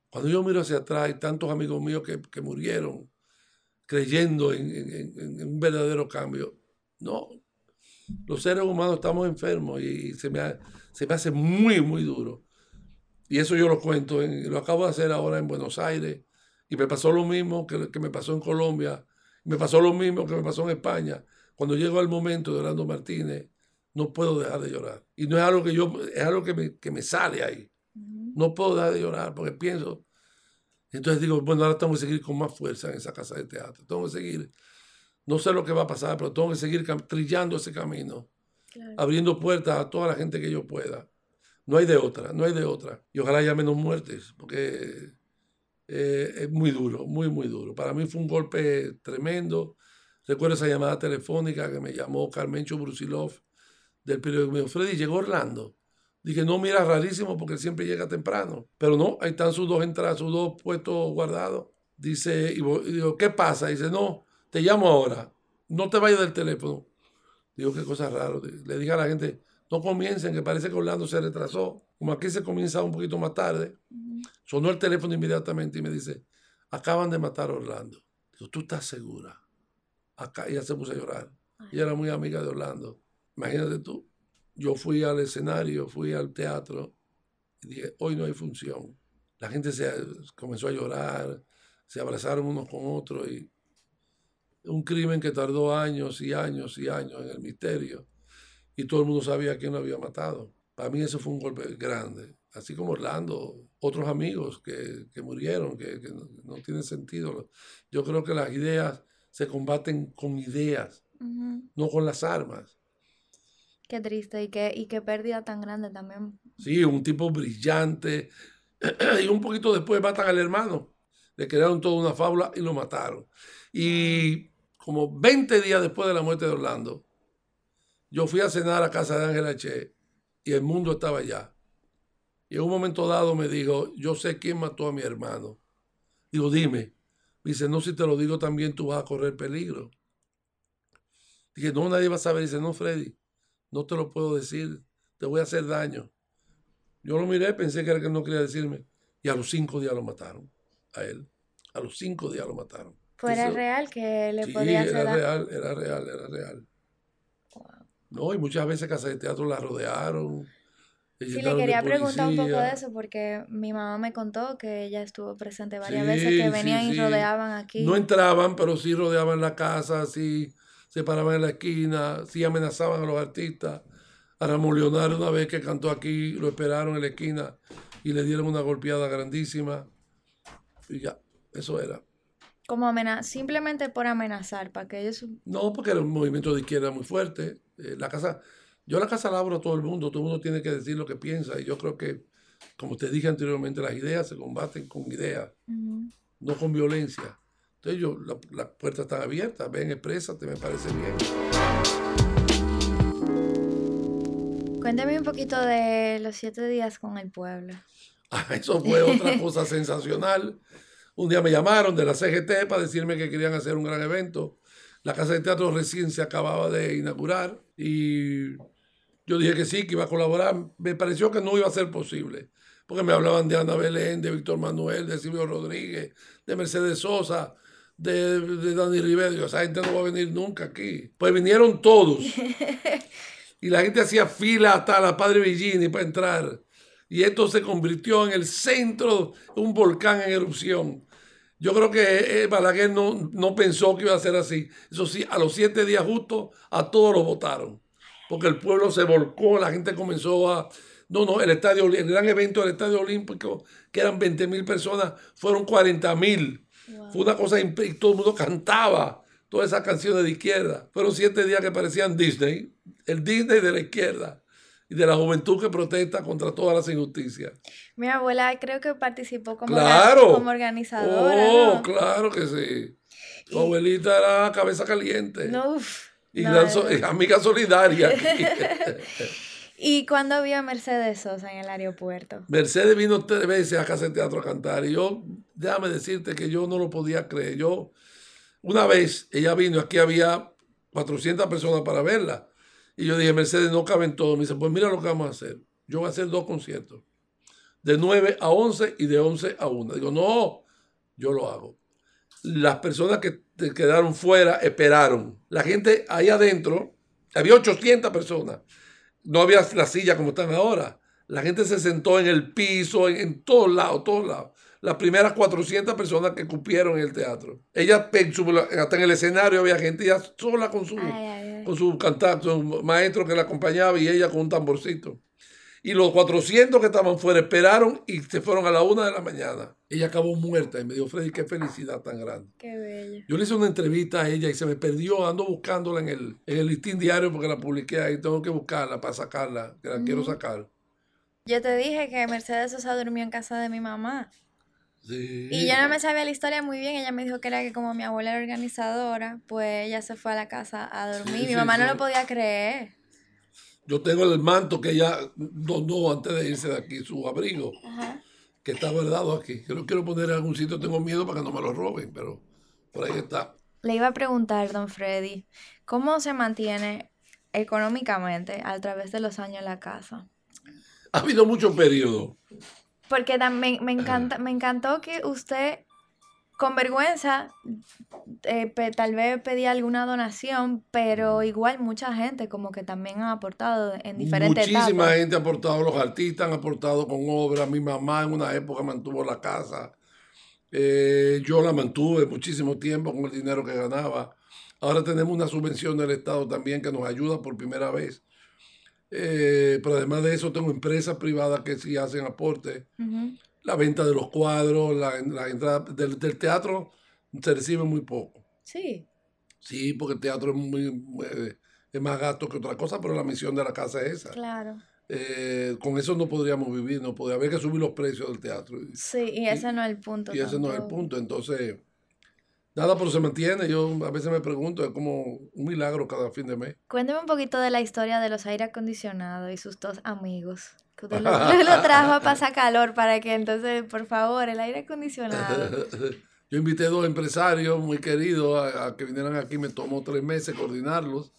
Cuando yo miro hacia atrás, hay tantos amigos míos que, murieron creyendo en, un verdadero cambio. No, los seres humanos estamos enfermos y se me, se me hace muy, muy duro. Y eso yo lo cuento, lo acabo de hacer ahora en Buenos Aires. Y me pasó lo mismo que, que me pasó en Colombia. Me pasó lo mismo que me pasó en España. Cuando llegó el momento de Orlando Martínez, no puedo dejar de llorar. Y no es algo que yo, es algo que me, que me sale ahí. No puedo dejar de llorar porque pienso. Entonces digo, bueno, ahora tengo que seguir con más fuerza en esa casa de teatro. Tengo que seguir. No sé lo que va a pasar, pero tengo que seguir trillando ese camino. Abriendo puertas a toda la gente que yo pueda. No hay de otra, no hay de otra. Y ojalá haya menos muertes, porque eh, es muy duro, muy, muy duro. Para mí fue un golpe tremendo. Recuerdo esa llamada telefónica que me llamó Carmencho Brusilov del periódico. Me Freddy, llegó Orlando. Dije, no, mira, rarísimo porque siempre llega temprano. Pero no, ahí están sus dos entradas, sus dos puestos guardados. Dice, y, digo, ¿qué pasa? Dice, no, te llamo ahora. No te vayas del teléfono. Digo, qué cosa rara. Le dije a la gente, no comiencen, que parece que Orlando se retrasó. Como aquí se comienza un poquito más tarde. Sonó el teléfono inmediatamente y me dice, acaban de matar a Orlando. Digo, ¿tú estás segura? Acá ella se puso a llorar. Ella era muy amiga de Orlando. Imagínate tú. Yo fui al escenario, fui al teatro y dije, hoy no hay función. La gente se comenzó a llorar, se abrazaron unos con otros y un crimen que tardó años y años y años en el misterio y todo el mundo sabía quién lo había matado. Para mí eso fue un golpe grande. Así como Orlando, otros amigos que, que murieron, que, que no, no, tiene sentido. Yo creo que las ideas se combaten con ideas, no con las armas. Qué triste y qué, y qué pérdida tan grande también. Sí, un tipo brillante. y un poquito después matan al hermano. Le crearon toda una fábula y lo mataron. Y como 20 días después de la muerte de Orlando, yo fui a cenar a casa de Ángela Che y el mundo estaba allá. Y en un momento dado me dijo, yo sé quién mató a mi hermano. Digo, dime. Dice, no, si te lo digo también tú vas a correr peligro. Dije, no, nadie va a saber. Dice, no, Freddy, no te lo puedo decir, te voy a hacer daño. Yo lo miré, pensé que era que no quería decirme. Y a los cinco días lo mataron, a él. A los cinco días lo mataron. ¿Fuera real que le podía hacer era real, era real, era real. No, y muchas veces Casa de Teatro la rodearon. Sí, le quería preguntar un poco de eso porque mi mamá me contó que ella estuvo presente varias veces que venían y rodeaban aquí. No entraban, pero sí rodeaban la casa, sí se paraban en la esquina, sí amenazaban a los artistas. A Ramón Leonardo una vez que cantó aquí, lo esperaron en la esquina y le dieron una golpeada grandísima. Y ya, eso era. Como amenazar, simplemente por amenazar, para que ellos... No, porque era un movimiento de izquierda muy fuerte. Eh, la casa, yo la casa la abro a todo el mundo, todo el mundo tiene que decir lo que piensa y yo creo que, como te dije anteriormente, las ideas se combaten con ideas, no con violencia. Entonces yo, las la puertas están abiertas, ven, exprésate, me parece bien. Cuéntame un poquito de los siete días con el pueblo. Ah, eso fue otra cosa sensacional. Un día me llamaron de la CGT para decirme que querían hacer un gran evento. La Casa de Teatro recién se acababa de inaugurar y yo dije que sí, que iba a colaborar. Me pareció que no iba a ser posible, porque me hablaban de Ana Belén, de Víctor Manuel, de Silvio Rodríguez, de Mercedes Sosa, de, de Dani Rivero. Esa gente no va a venir nunca aquí. Pues vinieron todos. Y la gente hacía fila hasta la Padre Villini para entrar. Y esto se convirtió en el centro de un volcán en erupción. Yo creo que eh, Balaguer no, no pensó que iba a ser así. Eso sí, a los siete días justo, a todos los votaron. Porque el pueblo se volcó, la gente comenzó a... No, no, el estadio, el gran evento del Estadio Olímpico, que eran 20 mil personas, fueron 40 mil. Fue una cosa, y todo el mundo cantaba todas esas canciones de izquierda. Fueron siete días que parecían Disney, el Disney de la izquierda y de la juventud que protesta contra todas las injusticias. Mi abuela creo que participó como, como organizadora. Oh, claro que sí. Su abuelita era cabeza caliente. No, y amiga solidaria. ¿Y cuándo vio a Mercedes Sosa en el aeropuerto? Mercedes vino tres veces a Casa Teatro a cantar y yo, déjame decirte que yo no lo podía creer. Yo, una vez, ella vino, aquí había 400 personas para verla. Y yo dije, Mercedes, no caben todos. Me dice, pues mira lo que vamos a hacer. Yo voy a hacer dos conciertos. De 9 a 11 y de 11 a 1. Digo, no, yo lo hago. Las personas que quedaron fuera esperaron. La gente ahí adentro, había 800 personas. no había las sillas como están ahora. La gente se sentó en el piso, en, todos lados, todos lados. Las primeras 400 personas que cupieron en el teatro. Ella, hasta en el escenario había gente ya sola con su, con su cantante, su maestro que la acompañaba y ella con un tamborcito. Y los 400 que estaban fuera esperaron y se fueron a la una de la mañana. Ella acabó muerta y me dijo, Freddy, qué felicidad tan grande. Qué bella. Yo le hice una entrevista a ella y se me perdió. Ando buscándola en el, en el listín diario porque la publiqué ahí. Tengo que buscarla para sacarla, que la quiero sacar. Yo te dije que Mercedes Sosa durmió en casa de mi mamá. Sí. Y yo no me sabía la historia muy bien. Ella me dijo que era que como mi abuela era organizadora, pues ella se fue a la casa a dormir. mi mamá no lo podía creer. Yo tengo el manto que ella donó antes de irse de aquí, su abrigo, que está guardado aquí. Yo lo quiero poner en algún sitio, tengo miedo para que no me lo roben, pero por ahí está. Le iba a preguntar, don Freddy, ¿cómo se mantiene económicamente a través de los años la casa? Ha habido muchos periodos. Porque también me, encanta, me encantó que usted con vergüenza, eh, tal vez pedí alguna donación, pero igual mucha gente como que también ha aportado en diferentes Muchísima gente ha aportado, los artistas han aportado con obras, mi mamá en una época mantuvo la casa, eh, yo la mantuve muchísimo tiempo con el dinero que ganaba. Ahora tenemos una subvención del Estado también que nos ayuda por primera vez. Eh, pero además de eso tengo empresas privadas que sí hacen aporte la venta de los cuadros, la, entrada del, teatro se recibe muy poco. Sí. Sí, porque el teatro es, muy, eh, es más gasto que otra cosa, pero la misión de la casa es esa. Claro. Eh, con eso no podríamos vivir, no podría haber que subir los precios del teatro. Sí, y ese no es el punto. Y ese no es el punto. Entonces, nada, pero se mantiene. Yo a veces me pregunto, es como un milagro cada fin de mes. Cuénteme un poquito de la historia de los aire acondicionados y sus dos amigos. Que usted lo, trajo a pasar calor para que entonces, por favor, el aire acondicionado. Yo invité a dos empresarios muy queridos a, que vinieran aquí, me tomó tres meses coordinarlos.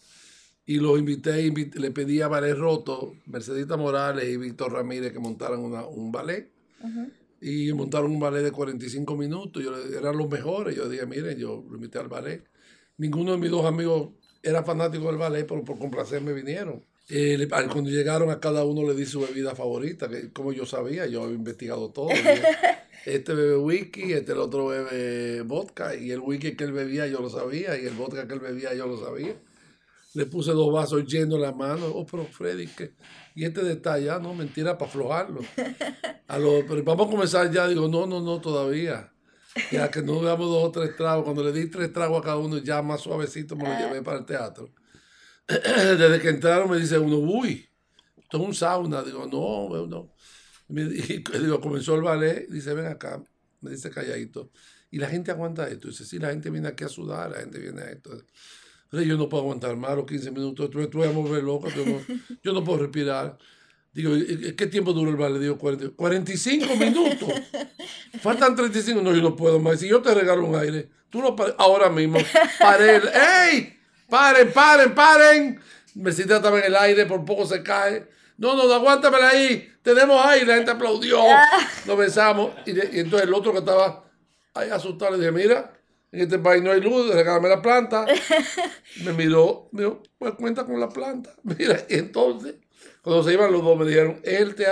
Y los invité, le pedí a Ballet Roto, Mercedita Morales y Víctor Ramírez que montaran un ballet. Y montaron un ballet de 45 minutos. Yo, eran los mejores. Yo dije, miren, yo lo invité al ballet. Ninguno de mis dos amigos era fanático del ballet, pero por complacerme vinieron. Eh, cuando llegaron a cada uno le di su bebida favorita, que como yo sabía, yo había investigado todo. este bebe whisky, este el otro bebe vodka, y el whisky que él bebía yo lo sabía, y el vodka que él bebía yo lo sabía. Le puse dos vasos llenos en la mano, oh, pero Freddy, ¿qué? Y este detalle, ah, no, mentira, para aflojarlo. A lo, pero vamos a comenzar ya, digo, no, no, no, todavía. Ya que no veamos dos o tres tragos, cuando le di tres tragos a cada uno, ya más suavecito me lo ah. llevé para el teatro. desde que entraron me dice uno, uy, esto es un sauna. Digo, no, no. Me, digo, comenzó el ballet, dice, ven acá, me dice calladito. Y la gente aguanta esto. Dice, sí, la gente viene aquí a sudar, la gente viene a esto. Yo no puedo aguantar más los 15 minutos, tú, tú vas a mover loco, yo no, yo no puedo respirar. Digo, ¿qué tiempo dura el ballet? Digo, 45 minutos. Faltan 35, no, yo no puedo más. Si yo te regalo un aire, tú no ahora mismo, pare ¡Ey! Paren, paren, paren. Mercedes estaba en el aire, por poco se cae. No, no, aguántamela ahí. Tenemos aire. La gente aplaudió. Nos besamos. Y, entonces el otro que estaba ahí asustado le dije, mira, en este país no hay luz, regálame la planta. Me miró, me dijo, pues cuenta con la planta. Mira, y entonces, cuando se iban los dos, me dijeron, él te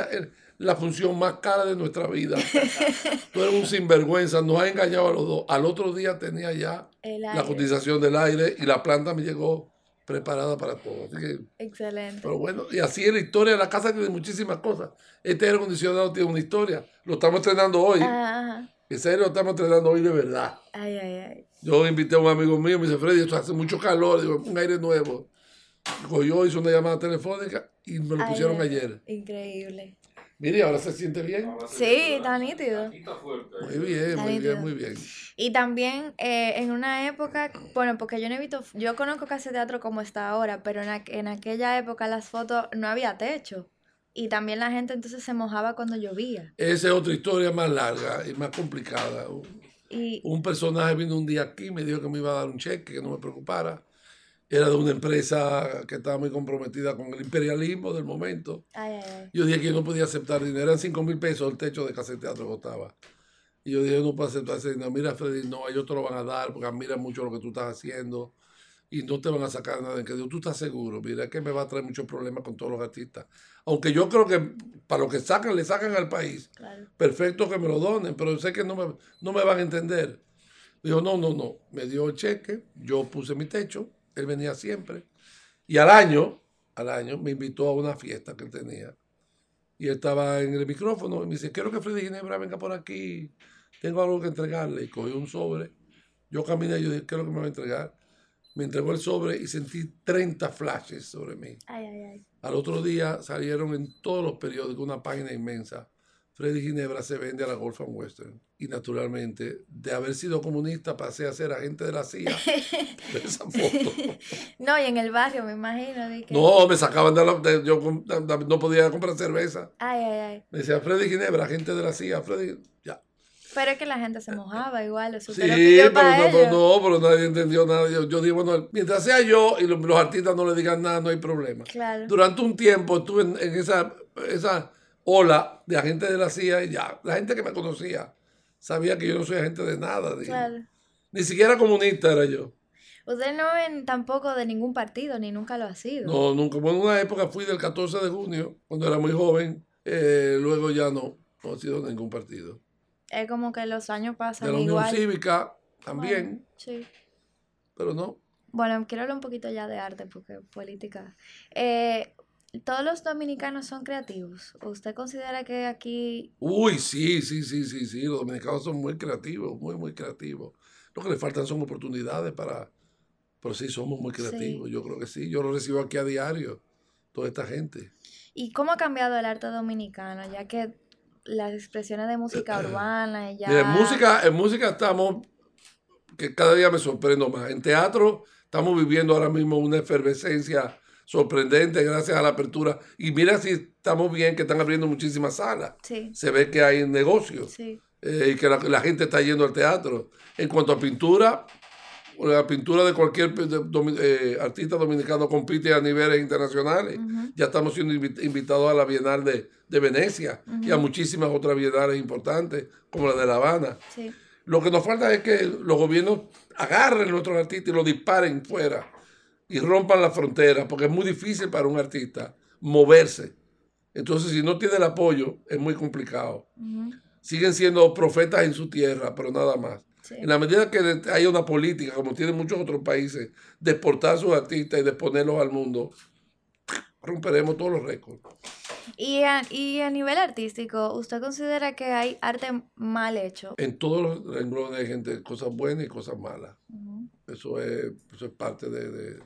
la función más cara de nuestra vida. Tú eres un sinvergüenza, nos ha engañado a los dos. Al otro día tenía ya la cotización del aire y la planta me llegó preparada para todo. Excelente. Pero bueno, y así es la historia. La casa tiene muchísimas cosas. Este aire acondicionado tiene una historia. Lo estamos estrenando hoy. Ese aire lo estamos estrenando hoy de verdad. Ay, ay, ay. Yo invité a un amigo mío, me dice, Freddy, esto hace mucho calor. Digo, un aire nuevo. Yo hice una llamada telefónica y me lo pusieron ayer. Increíble. Mire, ahora se siente bien. Sí, está nítido. Muy bien, muy bien, muy bien. Y también eh, en una época, bueno, porque yo no he visto, yo conozco casi teatro como está ahora, pero en, en aquella época las fotos no había techo. Y también la gente entonces se mojaba cuando llovía. Esa es otra historia más larga y más complicada. Y, un personaje vino un día aquí, me dijo que me iba a dar un cheque, que no me preocupara era de una empresa que estaba muy comprometida con el imperialismo del momento. Yo dije que yo no podía aceptar dinero, eran 5 mil pesos el techo de casa de teatro costaba. Y yo dije, no puedo aceptar ese dinero. Mira, Freddy, no, ellos te lo van a dar porque admiran mucho lo que tú estás haciendo. Y no te van a sacar nada. En que tú estás seguro, mira, que me va a traer muchos problemas con todos los artistas. Aunque yo creo que para lo que sacan, le sacan al país. Perfecto que me lo donen, pero sé que no me, no me van a entender. Dijo, no, no, no. Me dio el cheque, yo puse mi techo, él venía siempre. Y al año, al año, me invitó a una fiesta que él tenía. Y él estaba en el micrófono y me dice, quiero que Freddy Ginebra venga por aquí, tengo algo que entregarle. Y cogí un sobre. Yo caminé y yo dije, ¿qué es lo que me va a entregar? Me entregó el sobre y sentí 30 flashes sobre mí. Al otro día salieron en todos los periódicos una página inmensa. Freddy Ginebra se vende a la Golf Western y naturalmente, de haber sido comunista, pasé a ser agente de la CIA. esa foto. No, y en el barrio, me imagino. No, me sacaban de la. yo no podía comprar cerveza. Ay, ay, ay. Me decía Freddy Ginebra, agente de la CIA. Freddy, ya. Pero es que la gente se mojaba igual. sí, pero no, no, pero nadie entendió nada. Yo, yo digo, bueno, mientras sea yo y los, artistas no le digan nada, no hay problema. Claro. Durante un tiempo estuve en, esa, esa ola de agentes de la CIA y ya, la gente que me conocía sabía que yo no soy agente de nada. Ni siquiera comunista era yo. Usted no ven tampoco de ningún partido, ni nunca lo ha sido. No, nunca. Bueno, en una época fui del 14 de junio, cuando era muy joven. Eh, luego ya no, no he sido de ningún partido. Es como que los años pasan de la Unión Cívica también. sí. Pero no. Bueno, quiero hablar un poquito ya de arte, porque política. Eh, ¿Todos los dominicanos son creativos? ¿Usted considera que aquí... Uy, sí, sí, sí, sí, sí. Los dominicanos son muy creativos, muy, muy creativos. Lo que le faltan son oportunidades para... Pero sí, somos muy creativos. Yo creo que sí. Yo lo recibo aquí a diario, toda esta gente. ¿Y cómo ha cambiado el arte dominicano? Ya que las expresiones de música urbana y ya... en música, en música estamos... Que cada día me sorprendo más. En teatro estamos viviendo ahora mismo una efervescencia sorprendente gracias a la apertura. Y mira si estamos bien que están abriendo muchísimas salas. Se ve que hay negocio eh, y que la, gente está yendo al teatro. En cuanto a pintura, la pintura de cualquier eh, artista dominicano compite a niveles internacionales. Ya estamos siendo invitados a la Bienal de, Venecia y a muchísimas otras bienales importantes, como la de La Habana. Lo que nos falta es que los gobiernos agarren a nuestros artistas y los disparen fuera y rompan la frontera, porque es muy difícil para un artista moverse. Entonces, si no tiene el apoyo, es muy complicado. Siguen siendo profetas en su tierra, pero nada más. En la medida que haya una política, como tienen muchos otros países, de exportar a sus artistas y de ponerlos al mundo, romperemos todos los récords. Y a, y a nivel artístico, ¿usted considera que hay arte mal hecho? En todos los renglones hay gente, cosas buenas y cosas malas. eso, es, eso es parte de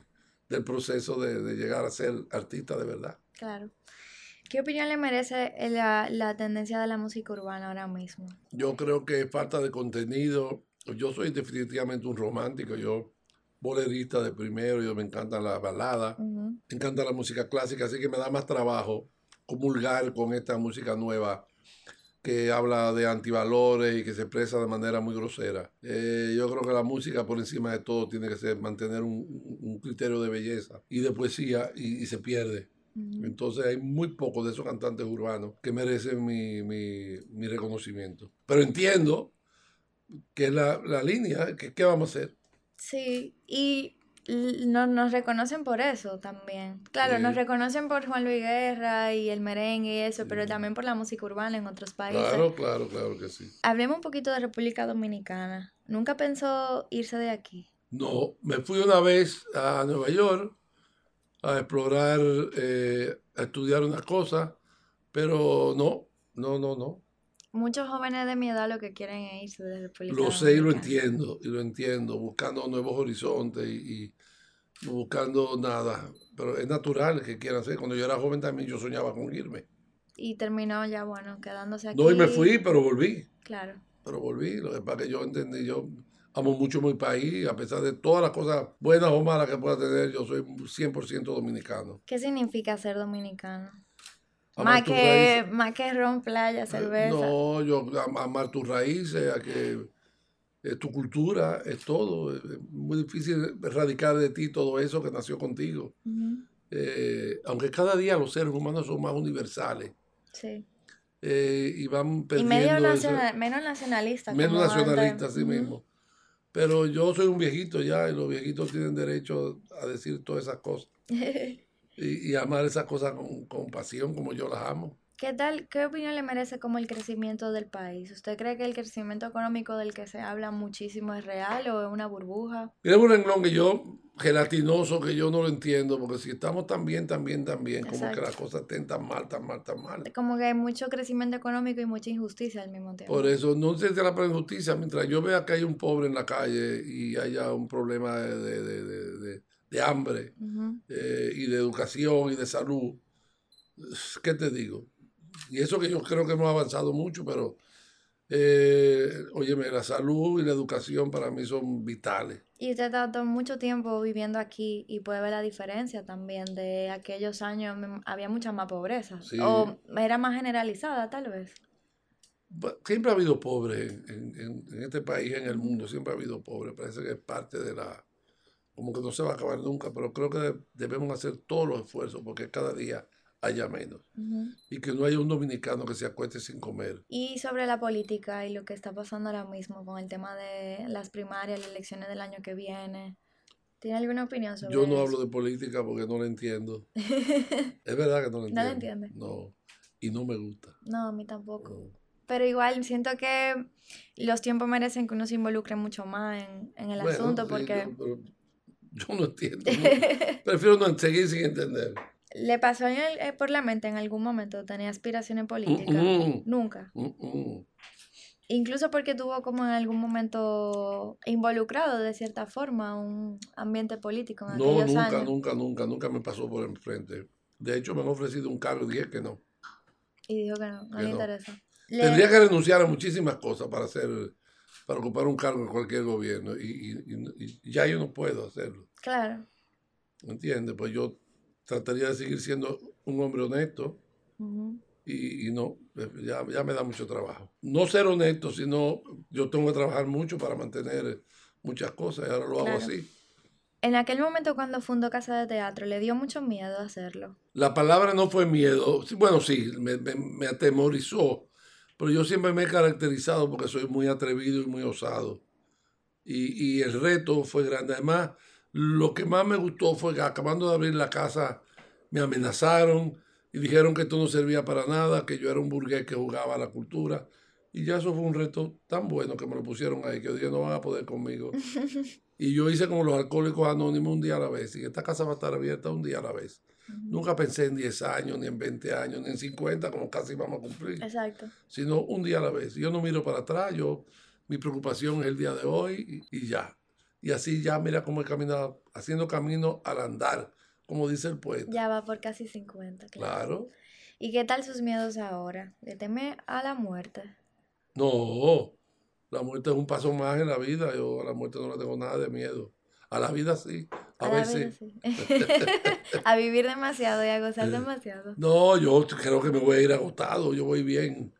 del proceso de, llegar a ser artista de verdad. Claro. ¿Qué opinión le merece la, tendencia de la música urbana ahora mismo? Yo creo que falta de contenido. Yo soy definitivamente un romántico. Yo bolerista de primero, yo me encanta la balada, me encanta la música clásica, así que me da más trabajo comulgar con esta música nueva que habla de antivalores y que se expresa de manera muy grosera. Eh, yo creo que la música por encima de todo tiene que ser mantener un, criterio de belleza y de poesía y, se pierde. Entonces hay muy pocos de esos cantantes urbanos que merecen mi, mi, reconocimiento. Pero entiendo que es la, la línea, que qué vamos a hacer. Sí, y no, nos reconocen por eso también. Claro, nos reconocen por Juan Luis Guerra y el merengue y eso, pero también por la música urbana en otros países. Claro, claro, claro que sí. Hablemos un poquito de República Dominicana. ¿Nunca pensó irse de aquí? No, me fui una vez a Nueva York a explorar, eh, a estudiar unas cosas, pero no, no, no, no. Muchos jóvenes de mi edad lo que quieren es irse de República Lo sé y lo entiendo, y lo entiendo, buscando nuevos horizontes y, no buscando nada. Pero es natural que quieran ser. Cuando yo era joven también yo soñaba con irme. Y terminó ya, bueno, quedándose aquí. No, y me fui, pero volví. Claro. Pero volví. Lo que pasa que yo entendí, yo amo mucho mi país, a pesar de todas las cosas buenas o malas que pueda tener, yo soy 100% dominicano. ¿Qué significa ser dominicano? Más que, más que ron, playa, cerveza. No, yo amar tus raíces, a que es tu cultura, es todo. Es muy difícil erradicar de ti todo eso que nació contigo. Eh, aunque cada día los seres humanos son más universales. Sí. Eh, y van perdiendo. Y medio nacional, menos nacionalistas. Menos nacionalistas, sí mismo. Pero yo soy un viejito ya y los viejitos tienen derecho a decir todas esas cosas. y, y, amar esas cosas con, con pasión como yo las amo. ¿Qué tal, qué opinión le merece como el crecimiento del país? ¿Usted cree que el crecimiento económico del que se habla muchísimo es real o es una burbuja? Es un renglón que yo, gelatinoso, que yo no lo entiendo, porque si estamos tan bien, tan bien, tan bien, como que las cosas estén tan mal, tan mal, tan mal. Como que hay mucho crecimiento económico y mucha injusticia al mismo tiempo. Por eso, no sé si la injusticia, mientras yo vea que hay un pobre en la calle y haya un problema de, de, de, de hambre eh, y de educación y de salud, ¿qué te digo? Y eso que yo creo que hemos avanzado mucho, pero, eh, óyeme, la salud y la educación para mí son vitales. Y usted ha estado mucho tiempo viviendo aquí y puede ver la diferencia también de aquellos años, había mucha más pobreza. O era más generalizada, tal vez. Siempre ha habido pobres en, en, este país, en el mundo, siempre ha habido pobres. Parece que es parte de la, como que no se va a acabar nunca, pero creo que debemos hacer todos los esfuerzos porque cada día haya menos. Y que no haya un dominicano que se acueste sin comer. Y sobre la política y lo que está pasando ahora mismo con el tema de las primarias, las elecciones del año que viene. ¿Tiene alguna opinión sobre Yo no hablo de política porque no la entiendo. es verdad que no la entiendo. ¿No la entiende? No. Y no me gusta. No, a mí tampoco. Pero igual siento que los tiempos merecen que uno se involucre mucho más en, el asunto porque... yo, no entiendo. Prefiero no seguir sin entender. ¿Le pasó eh, por la mente en algún momento tener aspiraciones políticas? Nunca. Incluso porque tuvo como en algún momento involucrado de cierta forma un ambiente político en No, nunca, nunca, nunca, nunca me pasó por enfrente. De hecho, me han ofrecido un cargo y dije que no. Y dijo que no, no le interesa. Tendría que renunciar a muchísimas cosas para hacer, para ocupar un cargo en cualquier gobierno y, y ya yo no puedo hacerlo. Claro. ¿Me entiendes? Pues yo trataría de seguir siendo un hombre honesto y, no, ya, ya, me da mucho trabajo. No ser honesto, sino yo tengo que trabajar mucho para mantener muchas cosas y ahora lo hago así. En aquel momento cuando fundó Casa de Teatro, ¿le dio mucho miedo hacerlo? La palabra no fue miedo, bueno, sí, me, me atemorizó, pero yo siempre me he caracterizado porque soy muy atrevido y muy osado. Y, y, el reto fue grande. Además, lo que más me gustó fue que acabando de abrir la casa, me amenazaron y dijeron que esto no servía para nada, que yo era un burgués que jugaba a la cultura. Y ya eso fue un reto tan bueno que me lo pusieron ahí, que hoy día no van a poder conmigo. y yo hice como los alcohólicos anónimos un día a la vez. Y esta casa va a estar abierta un día a la vez. Nunca pensé en 10 años, ni en 20 años, ni en 50, como casi vamos a cumplir. Exacto. Sino un día a la vez. Yo no miro para atrás, yo, mi preocupación es el día de hoy y ya. Y así ya mira cómo he caminado, haciendo camino al andar, como dice el poeta. Ya va por casi 50, claro. claro. ¿Y qué tal sus miedos ahora? ¿Le teme a la muerte? No, la muerte es un paso más en la vida. Yo a la muerte no le tengo nada de miedo. A la vida sí, a, veces. a vivir demasiado y a gozar demasiado. No, yo creo que me voy a ir agotado, yo voy bien.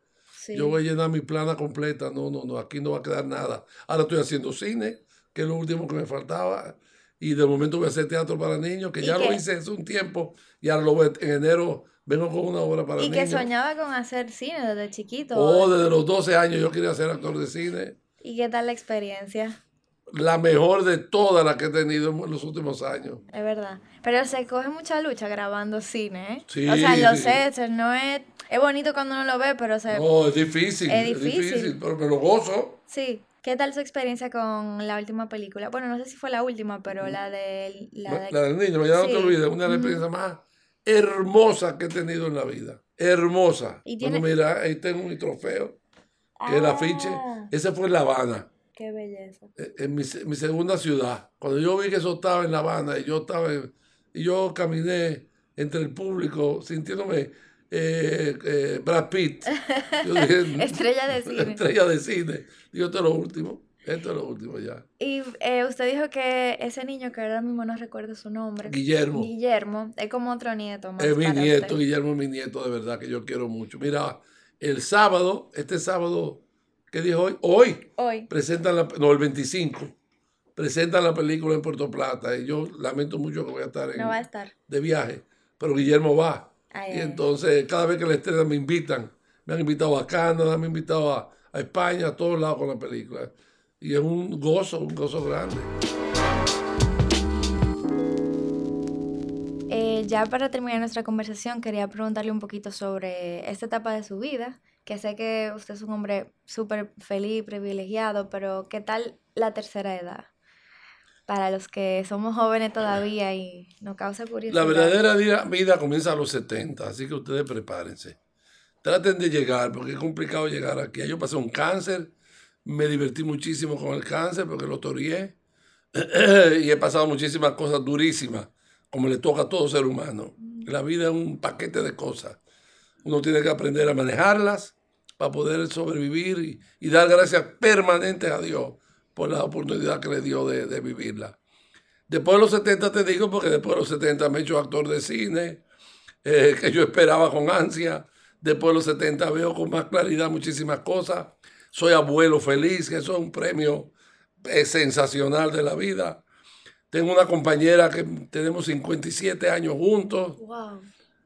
Yo voy a llenar mi plana completa. No, no, no, aquí no va a quedar nada. Ahora estoy haciendo cine que es lo último que me faltaba. Y de momento voy a hacer teatro para niños, que ya lo hice hace un tiempo y ahora lo voy, en enero vengo con una obra para niños. Y que soñaba con hacer cine desde chiquito. Oh, desde los 12 años yo quería ser actor de cine. ¿Y qué tal la experiencia? La mejor de todas las que he tenido en los últimos años. Es verdad. Pero se coge mucha lucha grabando cine, ¿eh? Sí, o sea, lo sé, no es... Es bonito cuando uno lo ve, pero se... No, es difícil. Es difícil. Es difícil, pero me lo gozo. Sí. ¿Qué tal su experiencia con la última película? Bueno, no sé si fue la última, pero la de... La, la del niño, ya no te olvides, una de las experiencias más hermosas que he tenido en la vida. Hermosa. ¿Y Bueno, mira, ahí tengo mi trofeo, que es el afiche. Ah. Ese fue en La Habana. Qué belleza. E, en mi, mi, segunda ciudad. Cuando yo vi que eso estaba en La Habana y yo estaba... y yo caminé entre el público sintiéndome eh, eh, Brad Pitt. estrella de cine. Estrella de cine. Digo, esto es lo último. Esto es lo último ya. Y eh, usted dijo que ese niño, que ahora mismo no recuerdo su nombre. Guillermo. Guillermo, es como otro nieto Es mi nieto, Guillermo es mi nieto, de verdad, que yo quiero mucho. Mira, el sábado, este sábado, ¿qué dijo hoy? Hoy. Hoy. Presentan la, no, el 25. Presentan la película en Puerto Plata. Y yo lamento mucho que voy a estar, en, no va a estar. de viaje. Pero Guillermo va y entonces cada vez que la estrella me invitan, me han invitado a Canadá, me han invitado a, España, a todos lados con la película. Y es un gozo, un gozo grande. Eh, ya para terminar nuestra conversación, quería preguntarle un poquito sobre esta etapa de su vida, que sé que usted es un hombre súper feliz, privilegiado, pero ¿qué tal la tercera edad? Para los que somos jóvenes todavía y nos causa curiosidad. La verdadera vida comienza a los 70, así que ustedes prepárense. Traten de llegar, porque es complicado llegar aquí. Yo pasé un cáncer, me divertí muchísimo con el cáncer porque lo torié y he pasado muchísimas cosas durísimas como le toca a todo ser humano. La vida es un paquete de cosas. Uno tiene que aprender a manejarlas para poder sobrevivir y, dar gracias permanentes a Dios por la oportunidad que le dio de, vivirla. Después de los 70 te digo, porque después de los 70 me he hecho actor de cine, eh, que yo esperaba con ansia. Después de los 70 veo con más claridad muchísimas cosas. Soy abuelo feliz, que eso es un premio eh, sensacional de la vida. Tengo una compañera que tenemos 57 años juntos. Wow.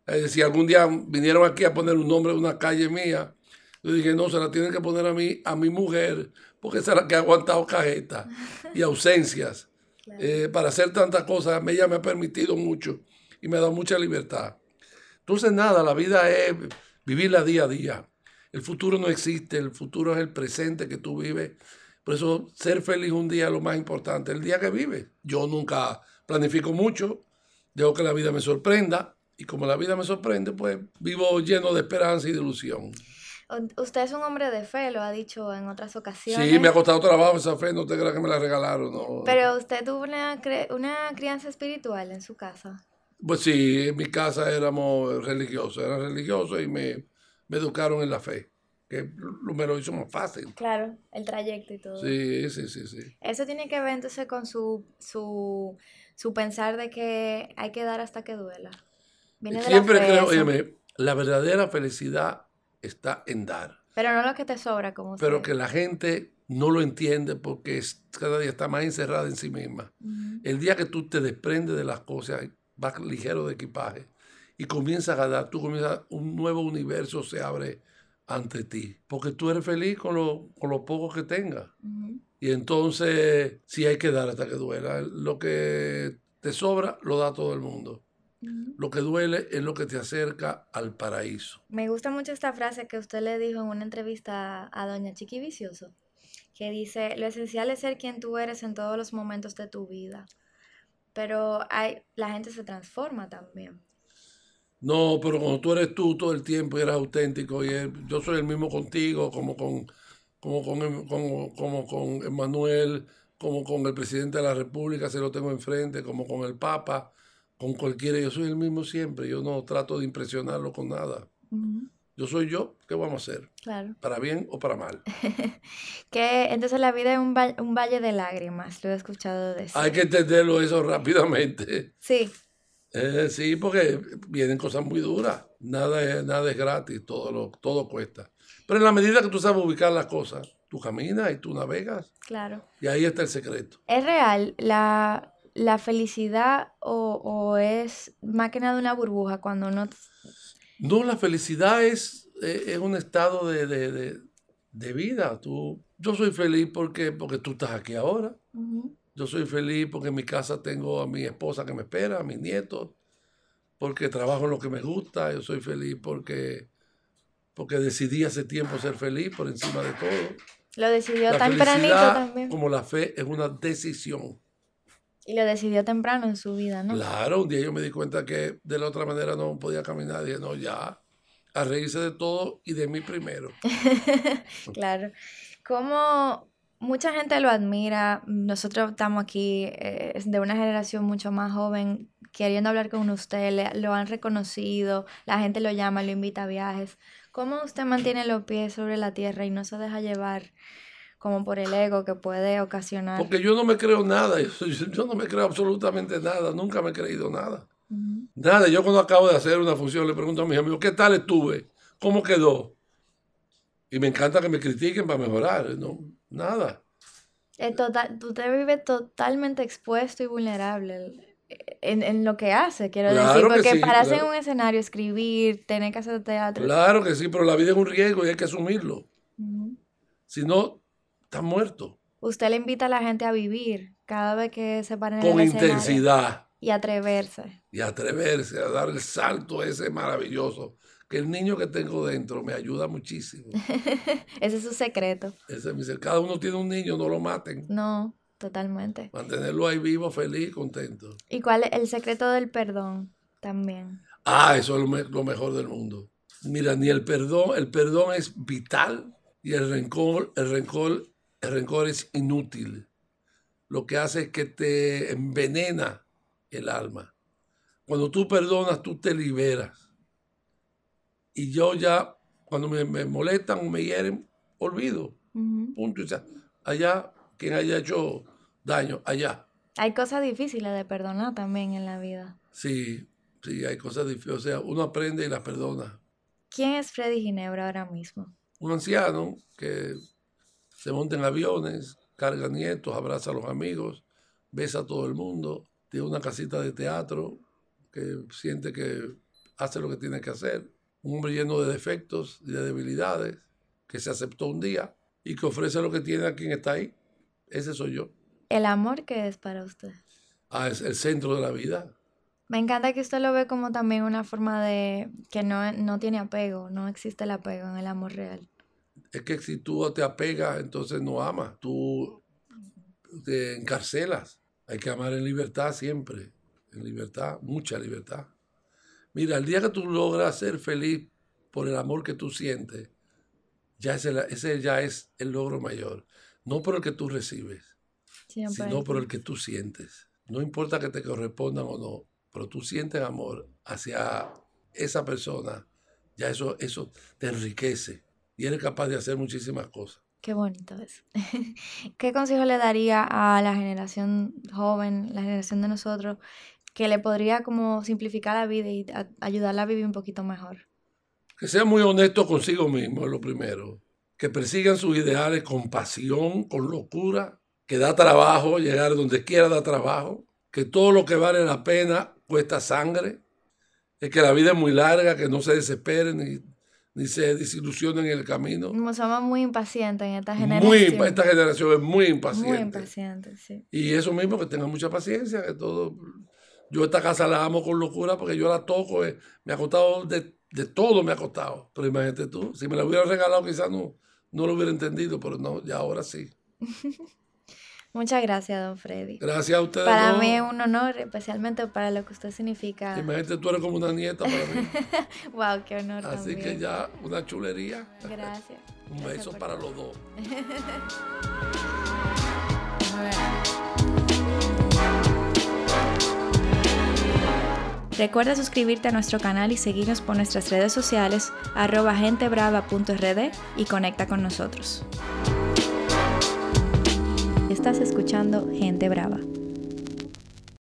Eh, si algún día vinieron aquí a poner un nombre de una calle mía, yo dije, no, se la tienen que poner a mí, a mi mujer, porque es la que ha aguantado cajetas y ausencias. Eh, para hacer tantas cosas, ella me ha permitido mucho y me ha dado mucha libertad. Entonces, nada, la vida es vivirla día a día. El futuro no existe, el futuro es el presente que tú vives por eso ser feliz un día es lo más importante, el día que vive. Yo nunca planifico mucho, dejo que la vida me sorprenda y como la vida me sorprende, pues vivo lleno de esperanza y de ilusión. Usted es un hombre de fe, lo ha dicho en otras ocasiones. Sí, me ha costado trabajo esa fe, no te creas que me la regalaron. No. Pero usted tuvo una, una crianza espiritual en su casa. Pues sí, en mi casa éramos religiosos, eran religiosos y me, me educaron en la fe que me lo hizo más fácil. Claro, el trayecto y todo. Sí, sí, sí, sí. Eso tiene que ver entonces con su, su, pensar de que hay que dar hasta que duela. Siempre creo, oye, la verdadera felicidad está en dar. Pero no lo que te sobra, como Pero que la gente no lo entiende porque cada día está más encerrada en sí misma. El día que tú te desprendes de las cosas, vas ligero de equipaje y comienzas a dar, tú comienzas, un nuevo universo se abre ante ti, porque tú eres feliz con lo, con lo poco que tengas. Y entonces sí hay que dar hasta que duela. Lo que te sobra lo da todo el mundo. Lo que duele es lo que te acerca al paraíso. Me gusta mucho esta frase que usted le dijo en una entrevista a doña Chiqui Vicioso, que dice, lo esencial es ser quien tú eres en todos los momentos de tu vida, pero hay, la gente se transforma también. No, pero cuando tú eres tú todo el tiempo y eres auténtico y yo soy el mismo contigo, como con, como con, em, como, como con Emmanuel, como con el presidente de la República, se lo tengo enfrente, como con el Papa, con cualquiera, yo soy el mismo siempre, yo no trato de impresionarlo con nada. Yo soy yo, ¿qué vamos a hacer? Claro. Para bien o para mal. que entonces la vida es un, un valle de lágrimas, lo he escuchado decir. Hay que entenderlo eso rápidamente. Sí. Eh, sí, porque vienen cosas muy duras. Nada es, nada es gratis, todo, lo, todo cuesta. Pero en la medida que tú sabes ubicar las cosas, tú caminas y tú navegas. Claro. Y ahí está el secreto. ¿Es real la, felicidad o, es más que nada una burbuja cuando no... No, la felicidad es, es un estado de, vida. Tú, yo soy feliz porque, porque tú estás aquí ahora. Yo soy feliz porque en mi casa tengo a mi esposa que me espera, a mis nietos, porque trabajo en lo que me gusta. Yo soy feliz porque, porque decidí hace tiempo ser feliz por encima de todo. Lo decidió tempranito también. Como la fe es una decisión. Y lo decidió temprano en su vida, ¿no? Claro, un día yo me di cuenta que de la otra manera no podía caminar. Dije, no, ya, a reírse de todo y de mí primero. claro. ¿Cómo, mucha gente lo admira. Nosotros estamos aquí eh, de una generación mucho más joven queriendo hablar con usted, lo han reconocido, la gente lo llama, lo invita a viajes. ¿Cómo usted mantiene los pies sobre la tierra y no se deja llevar como por el ego que puede ocasionar? Porque yo no me creo nada, yo, no me creo absolutamente nada, nunca me he creído nada. Nada, yo cuando acabo de hacer una función le pregunto a mis amigos, ¿qué tal estuve? ¿Cómo quedó? Y me encanta que me critiquen para mejorar, ¿no? Nada. total, tú te vives totalmente expuesto y vulnerable en, lo que hace, quiero decir. Porque para hacer un escenario, escribir, tener que hacer teatro. Claro que sí, pero la vida es un riesgo y hay que asumirlo. Si no, estás muerto. usted le invita a la gente a vivir cada vez que se paren en Con intensidad. Y atreverse. Y atreverse a dar el salto ese maravilloso. Que el niño que tengo dentro me ayuda muchísimo. ese es su secreto. Ese es mi secreto. Cada uno tiene un niño, no lo maten. No, totalmente. Mantenerlo ahí vivo, feliz, contento. ¿Y cuál es el secreto del perdón también? Ah, eso es lo, mejor del mundo. Mira, ni el perdón, el perdón es vital y el rencor, el rencor, el rencor es inútil. Lo que hace es que te envenena el alma. Cuando tú perdonas, tú te liberas. Y yo ya, cuando me, molestan o me hieren, olvido. Punto. O sea, allá, quien haya hecho daño, allá. Hay cosas difíciles de perdonar también en la vida. Sí, Sí, hay cosas difíciles. O sea, uno aprende y las perdona. ¿Quién es Freddy Ginebra ahora mismo? Un anciano que se monta en aviones, carga nietos, abraza a los amigos, besa a todo el mundo, tiene una casita de teatro que siente que hace lo que tiene que hacer. Un hombre lleno de defectos y de debilidades que se aceptó un día y que ofrece lo que tiene a quien está ahí. Ese soy yo. ¿El amor qué es para usted? Ah, es el centro de la vida. Me encanta que usted lo ve como también una forma de que no, no tiene apego, no existe el apego en el amor real. Es que si tú te apegas, entonces no amas, tú te encarcelas. Hay que amar en libertad siempre, en libertad, mucha libertad. Mira, el día que tú logras ser feliz por el amor que tú sientes, ya ese, ese ya es el logro mayor. No por el que tú recibes, sino por el que tú sientes. No importa que te correspondan o no, pero tú sientes amor hacia esa persona, ya eso, eso te enriquece y eres capaz de hacer muchísimas cosas. Qué bonito es. ¿Qué consejo le daría a la generación joven, la generación de nosotros, que le podría como simplificar la vida y ayudarla a vivir un poquito mejor? Que sea muy honesto consigo mismo, es lo primero. Que persigan sus ideales con pasión, con locura, que da trabajo, llegar donde quiera da trabajo, que todo lo que vale la pena cuesta sangre, es que la vida es muy larga, que no se desesperen ni se desilusionen en el camino. somos muy impacientes en esta generación. Muy, esta generación es muy impaciente. Muy impaciente, sí. Y eso mismo, que tengan mucha paciencia, que todo... Yo esta casa la amo con locura porque yo la toco, eh, me ha costado de, de, todo, me ha costado. Pero imagínate tú, si me la hubiera regalado quizás no, no lo hubiera entendido, pero no, ya ahora sí. Muchas gracias, don Freddy. Gracias a ustedes. Para mí es un honor, especialmente para lo que usted significa. Imagínate, tú eres como una nieta para mí. wow, qué honor. Así que ya, una chulería. Gracias. un beso para los dos. Recuerda suscribirte a nuestro canal y seguirnos por nuestras redes sociales arroba gentebrava.rd y conecta con nosotros. Estás escuchando Gente Brava.